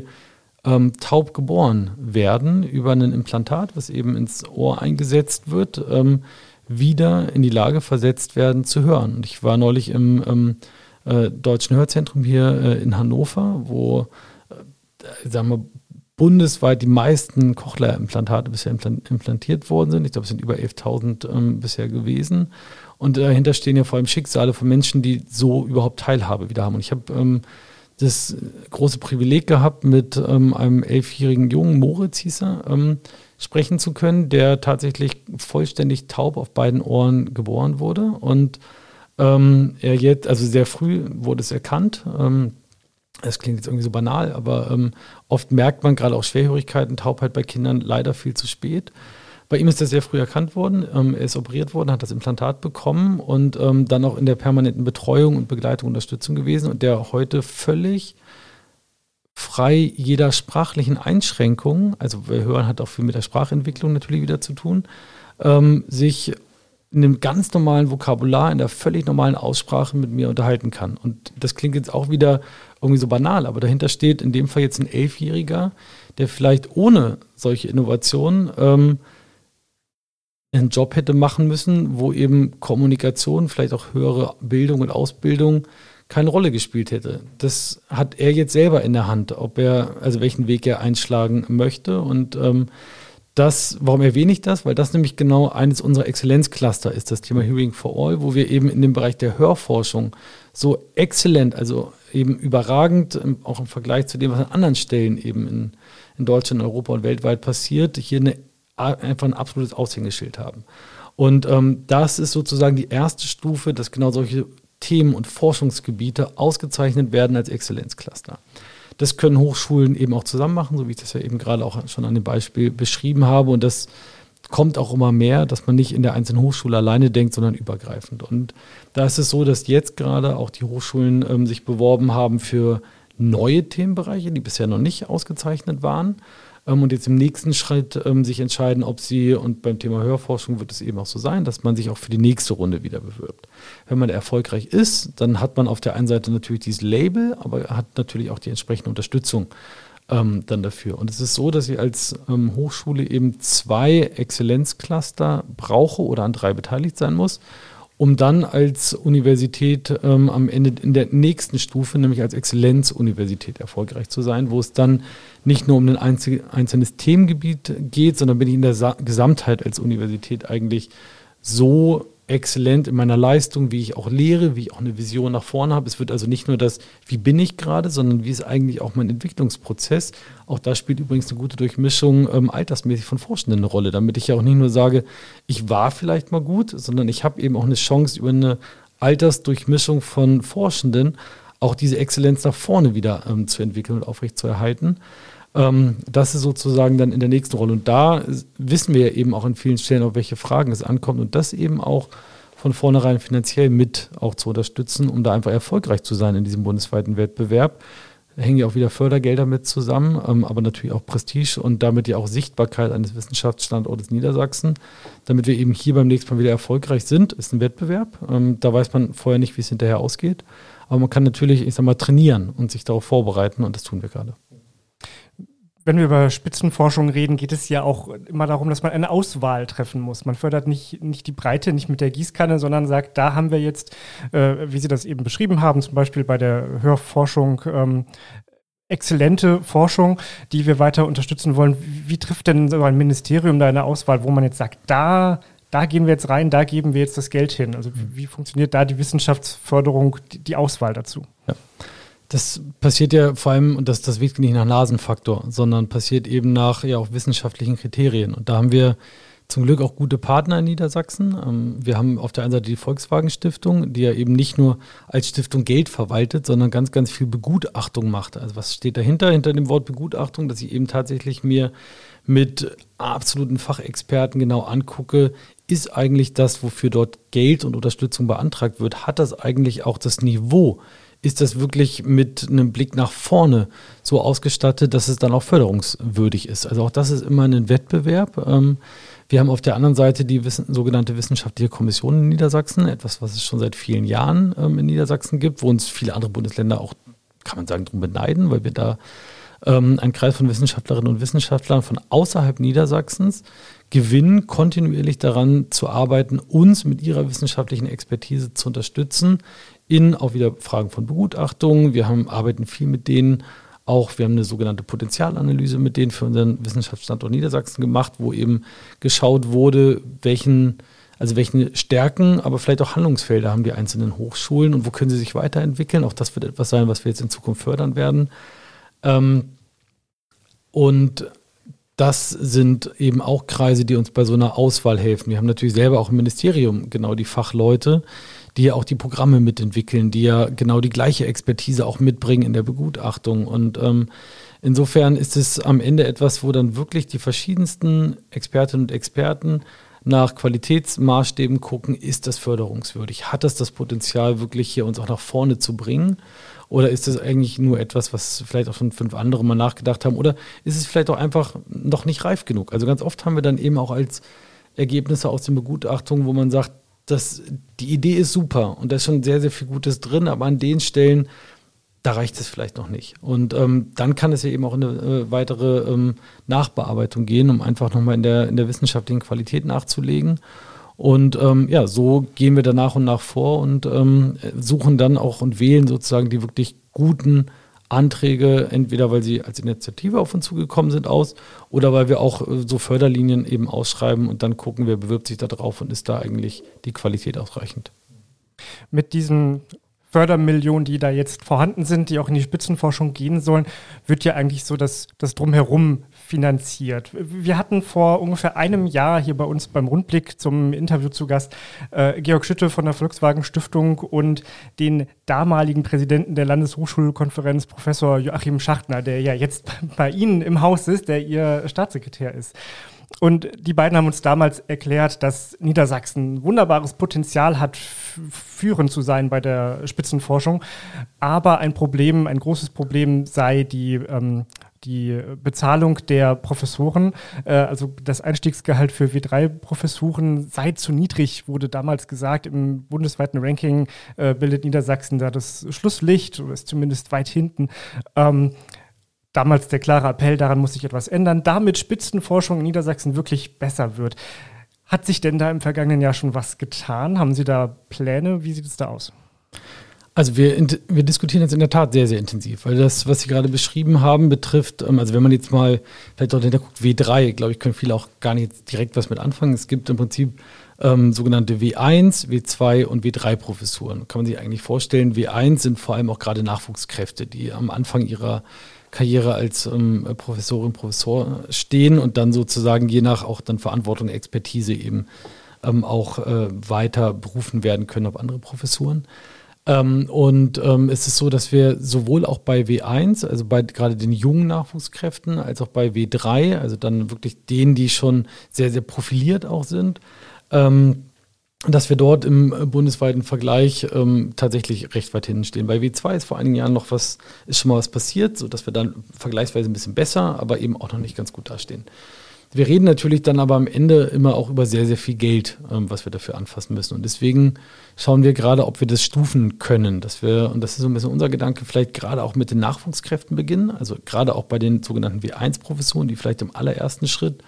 ähm, taub geboren werden über ein Implantat, was eben ins Ohr eingesetzt wird, ähm, wieder in die Lage versetzt werden zu hören. Und ich war neulich im ähm, äh, Deutschen Hörzentrum hier äh, in Hannover, wo äh, sagen wir, bundesweit die meisten Cochlea-Implantate bisher implantiert worden sind. Ich glaube, es sind über 11.000 ähm, bisher gewesen. Und dahinter stehen ja vor allem Schicksale von Menschen, die so überhaupt Teilhabe wieder haben. Und ich habe ähm, das große Privileg gehabt, mit ähm, einem elfjährigen Jungen, Moritz hieß er, ähm, sprechen zu können, der tatsächlich vollständig taub auf beiden Ohren geboren wurde. Und ähm, er jetzt, also sehr früh wurde es erkannt. Ähm, das klingt jetzt irgendwie so banal, aber ähm, oft merkt man gerade auch Schwerhörigkeiten, Taubheit bei Kindern leider viel zu spät. Bei ihm ist das sehr früh erkannt worden. Ähm, er ist operiert worden, hat das Implantat bekommen und ähm, dann auch in der permanenten Betreuung und Begleitung und Unterstützung gewesen und der heute völlig frei jeder sprachlichen Einschränkung, also wir hören hat auch viel mit der Sprachentwicklung natürlich wieder zu tun, ähm, sich in einem ganz normalen Vokabular, in der völlig normalen Aussprache mit mir unterhalten kann. Und das klingt jetzt auch wieder irgendwie so banal, aber dahinter steht in dem Fall jetzt ein Elfjähriger, der vielleicht ohne solche Innovationen ähm, einen Job hätte machen müssen, wo eben Kommunikation, vielleicht auch höhere Bildung und Ausbildung keine Rolle gespielt hätte. Das hat er jetzt selber in der Hand, ob er, also welchen Weg er einschlagen möchte. Und ähm, das, warum erwähne ich das? Weil das nämlich genau eines unserer Exzellenzcluster ist, das Thema Hearing for All, wo wir eben in dem Bereich der Hörforschung so exzellent, also eben überragend, auch im Vergleich zu dem, was an anderen Stellen eben in, in Deutschland, Europa und weltweit passiert, hier eine einfach ein absolutes Aushängeschild haben. Und ähm, das ist sozusagen die erste Stufe, dass genau solche Themen und Forschungsgebiete ausgezeichnet werden als Exzellenzcluster. Das können Hochschulen eben auch zusammen machen, so wie ich das ja eben gerade auch schon an dem Beispiel beschrieben habe. Und das kommt auch immer mehr, dass man nicht in der einzelnen Hochschule alleine denkt, sondern übergreifend. Und da ist es so, dass jetzt gerade auch die Hochschulen ähm, sich beworben haben für neue Themenbereiche, die bisher noch nicht ausgezeichnet waren und jetzt im nächsten Schritt ähm, sich entscheiden, ob sie, und beim Thema Hörforschung wird es eben auch so sein, dass man sich auch für die nächste Runde wieder bewirbt. Wenn man erfolgreich ist, dann hat man auf der einen Seite natürlich dieses Label, aber hat natürlich auch die entsprechende Unterstützung ähm, dann dafür. Und es ist so, dass ich als ähm, Hochschule eben zwei Exzellenzcluster brauche oder an drei beteiligt sein muss um dann als Universität ähm, am Ende in der nächsten Stufe, nämlich als Exzellenzuniversität erfolgreich zu sein, wo es dann nicht nur um ein einzelnes Themengebiet geht, sondern bin ich in der Sa Gesamtheit als Universität eigentlich so exzellent in meiner Leistung, wie ich auch lehre, wie ich auch eine Vision nach vorne habe. Es wird also nicht nur das, wie bin ich gerade, sondern wie ist eigentlich auch mein Entwicklungsprozess. Auch da spielt übrigens eine gute Durchmischung ähm, altersmäßig von Forschenden eine Rolle, damit ich ja auch nicht nur sage, ich war vielleicht mal gut, sondern ich habe eben auch eine Chance über eine Altersdurchmischung von Forschenden auch diese Exzellenz nach vorne wieder ähm, zu entwickeln und aufrechtzuerhalten. Ähm, das ist sozusagen dann in der nächsten Rolle. Und da wissen wir ja eben auch an vielen Stellen, auf welche Fragen es ankommt und das eben auch von vornherein finanziell mit auch zu unterstützen, um da einfach erfolgreich zu sein in diesem bundesweiten Wettbewerb. Da hängen ja auch wieder Fördergelder mit zusammen, ähm, aber natürlich auch Prestige und damit ja auch Sichtbarkeit eines Wissenschaftsstandortes Niedersachsen, damit wir eben hier beim nächsten Mal wieder erfolgreich sind, ist ein Wettbewerb. Ähm, da weiß man vorher nicht, wie es hinterher ausgeht. Aber man kann natürlich, ich sag mal, trainieren und sich darauf vorbereiten und das tun wir gerade wenn wir über Spitzenforschung reden, geht es ja auch immer darum, dass man eine Auswahl treffen muss. Man fördert nicht, nicht die Breite, nicht mit der Gießkanne, sondern sagt, da haben wir jetzt, äh, wie Sie das eben beschrieben haben, zum Beispiel bei der Hörforschung, ähm, exzellente Forschung, die wir weiter unterstützen wollen. Wie, wie trifft denn so ein Ministerium da eine Auswahl, wo man jetzt sagt, da da gehen wir jetzt rein, da geben wir jetzt das Geld hin. Also wie, wie funktioniert da die Wissenschaftsförderung, die, die Auswahl dazu? Ja. Das passiert ja vor allem, und das, das wirkt nicht nach Nasenfaktor, sondern passiert eben nach ja auch wissenschaftlichen Kriterien. Und da haben wir zum Glück auch gute Partner in Niedersachsen. Ähm, wir haben auf der einen Seite die Volkswagen Stiftung, die ja eben nicht nur als Stiftung Geld verwaltet, sondern ganz, ganz viel Begutachtung macht. Also was steht dahinter, hinter dem Wort Begutachtung, dass ich eben tatsächlich mir mit absoluten Fachexperten genau angucke, ist eigentlich das, wofür dort Geld und Unterstützung beantragt wird, hat das eigentlich auch das Niveau, ist das wirklich mit einem Blick nach vorne so ausgestattet, dass es dann auch förderungswürdig ist. Also auch das ist immer ein Wettbewerb. Ähm, wir haben auf der anderen Seite die sogenannte wissenschaftliche Kommission in Niedersachsen, etwas, was es schon seit vielen Jahren ähm, in Niedersachsen gibt, wo uns viele andere Bundesländer auch, kann man sagen, darum beneiden, weil wir da ähm, einen Kreis von Wissenschaftlerinnen und Wissenschaftlern von außerhalb Niedersachsens gewinnen, kontinuierlich daran zu arbeiten, uns mit ihrer wissenschaftlichen Expertise zu unterstützen, in auch wieder Fragen von Begutachtung. Wir haben, arbeiten viel mit denen auch, wir haben eine sogenannte Potenzialanalyse mit denen für unseren Wissenschaftsstandort Niedersachsen gemacht, wo eben geschaut wurde, welchen, also welchen Stärken, aber vielleicht auch Handlungsfelder haben die einzelnen Hochschulen und wo können sie sich weiterentwickeln. Auch das wird etwas sein, was wir jetzt in Zukunft fördern werden. Ähm, und das sind eben auch Kreise, die uns bei so einer Auswahl helfen. Wir haben natürlich selber auch im Ministerium genau die Fachleute, die ja auch die Programme mitentwickeln, die ja genau die gleiche Expertise auch mitbringen in der Begutachtung. Und ähm, insofern ist es am Ende etwas, wo dann wirklich die verschiedensten Expertinnen und Experten nach Qualitätsmaßstäben gucken, ist das förderungswürdig? Hat das das Potenzial, wirklich hier uns auch nach vorne zu bringen? Oder ist das eigentlich nur etwas, was vielleicht auch schon fünf andere mal nachgedacht haben? Oder ist es vielleicht auch einfach noch nicht reif genug? Also ganz oft haben wir dann eben auch als Ergebnisse aus den Begutachtungen, wo man sagt, das, die Idee ist super und da ist schon sehr, sehr viel Gutes drin, aber an den Stellen, da reicht es vielleicht noch nicht. Und ähm, dann kann es ja eben auch in eine äh, weitere ähm, Nachbearbeitung gehen, um einfach nochmal in der, in der wissenschaftlichen Qualität nachzulegen. Und ähm, ja, so gehen wir da nach und nach vor und ähm, suchen dann auch und wählen sozusagen die wirklich guten Anträge, entweder weil sie als Initiative auf uns zugekommen sind, aus oder weil wir auch äh, so Förderlinien eben ausschreiben und dann gucken, wer bewirbt sich da drauf und ist da eigentlich die Qualität ausreichend. Mit diesen Fördermillionen, die da jetzt vorhanden sind, die auch in die Spitzenforschung gehen sollen, wird ja eigentlich so das, das Drumherum finanziert. Wir hatten vor ungefähr einem Jahr hier bei uns beim Rundblick zum Interview zu Gast äh, Georg Schütte von der Volkswagen Stiftung und den damaligen Präsidenten der Landeshochschulkonferenz, Professor Joachim Schachtner, der ja jetzt bei Ihnen im Haus ist, der Ihr Staatssekretär ist. Und die beiden haben uns damals erklärt, dass Niedersachsen wunderbares Potenzial hat, führend zu sein bei der Spitzenforschung. Aber ein Problem, ein großes Problem sei die ähm, die Bezahlung der Professoren, äh, also das Einstiegsgehalt für W3-Professuren sei zu niedrig, wurde damals gesagt. Im bundesweiten Ranking äh, bildet Niedersachsen da das Schlusslicht oder ist zumindest weit hinten. Ähm, damals der klare Appell, daran muss sich etwas ändern, damit Spitzenforschung in Niedersachsen wirklich besser wird. Hat sich denn da im vergangenen Jahr schon was getan? Haben Sie da Pläne? Wie sieht es da aus? Also wir, wir diskutieren jetzt in der Tat sehr, sehr intensiv, weil das, was Sie gerade beschrieben haben, betrifft, ähm, also wenn man jetzt mal vielleicht dort hinter guckt, W3, glaube ich, können viele auch gar nicht direkt was mit anfangen. Es gibt im Prinzip ähm, sogenannte W1, W2 und W3-Professuren. Kann man sich eigentlich vorstellen, W1 sind vor allem auch gerade Nachwuchskräfte, die am Anfang ihrer Karriere als ähm, Professorin, Professor stehen und dann sozusagen je nach auch dann Verantwortung, Expertise eben ähm, auch äh, weiter berufen werden können auf andere Professuren. Ähm, und ähm, es ist so, dass wir sowohl auch bei W1, also bei gerade den jungen Nachwuchskräften, als auch bei W3, also dann wirklich denen, die schon sehr, sehr profiliert auch sind, ähm, dass wir dort im bundesweiten Vergleich ähm, tatsächlich recht weit hinten stehen. Bei W2 ist vor einigen Jahren noch was, ist schon mal was passiert, sodass wir dann vergleichsweise ein bisschen besser, aber eben auch noch nicht ganz gut dastehen. Wir reden natürlich dann aber am Ende immer auch über sehr, sehr viel Geld, ähm, was wir dafür anfassen müssen. Und deswegen schauen wir gerade, ob wir das stufen können, dass wir, und das ist so ein bisschen unser Gedanke, vielleicht gerade auch mit den Nachwuchskräften beginnen, also gerade auch bei den sogenannten W1-Professuren, die vielleicht im allerersten Schritt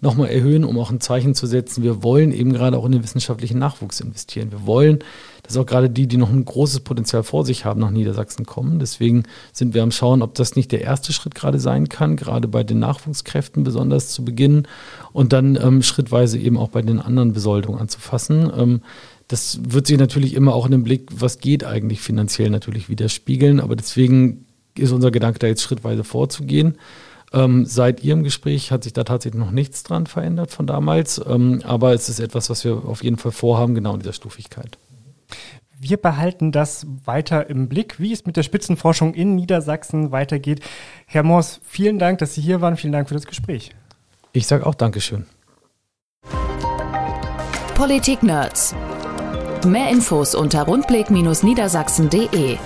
nochmal erhöhen, um auch ein Zeichen zu setzen. Wir wollen eben gerade auch in den wissenschaftlichen Nachwuchs investieren. Wir wollen, dass auch gerade die, die noch ein großes Potenzial vor sich haben, nach Niedersachsen kommen. Deswegen sind wir am Schauen, ob das nicht der erste Schritt gerade sein kann, gerade bei den Nachwuchskräften besonders zu beginnen und dann ähm, schrittweise eben auch bei den anderen Besoldungen anzufassen. Ähm, das wird sich natürlich immer auch in dem Blick, was geht eigentlich finanziell natürlich widerspiegeln. Aber deswegen ist unser Gedanke, da jetzt schrittweise vorzugehen. Ähm, seit Ihrem Gespräch hat sich da tatsächlich noch nichts dran verändert von damals. Ähm, aber es ist etwas, was wir auf jeden Fall vorhaben, genau in dieser Stufigkeit. Wir behalten das weiter im Blick, wie es mit der Spitzenforschung in Niedersachsen weitergeht. Herr Moors, vielen Dank, dass Sie hier waren. Vielen Dank für das Gespräch. Ich sage auch Dankeschön. Politik Nerds. Mehr Infos unter rundblick-niedersachsen.de.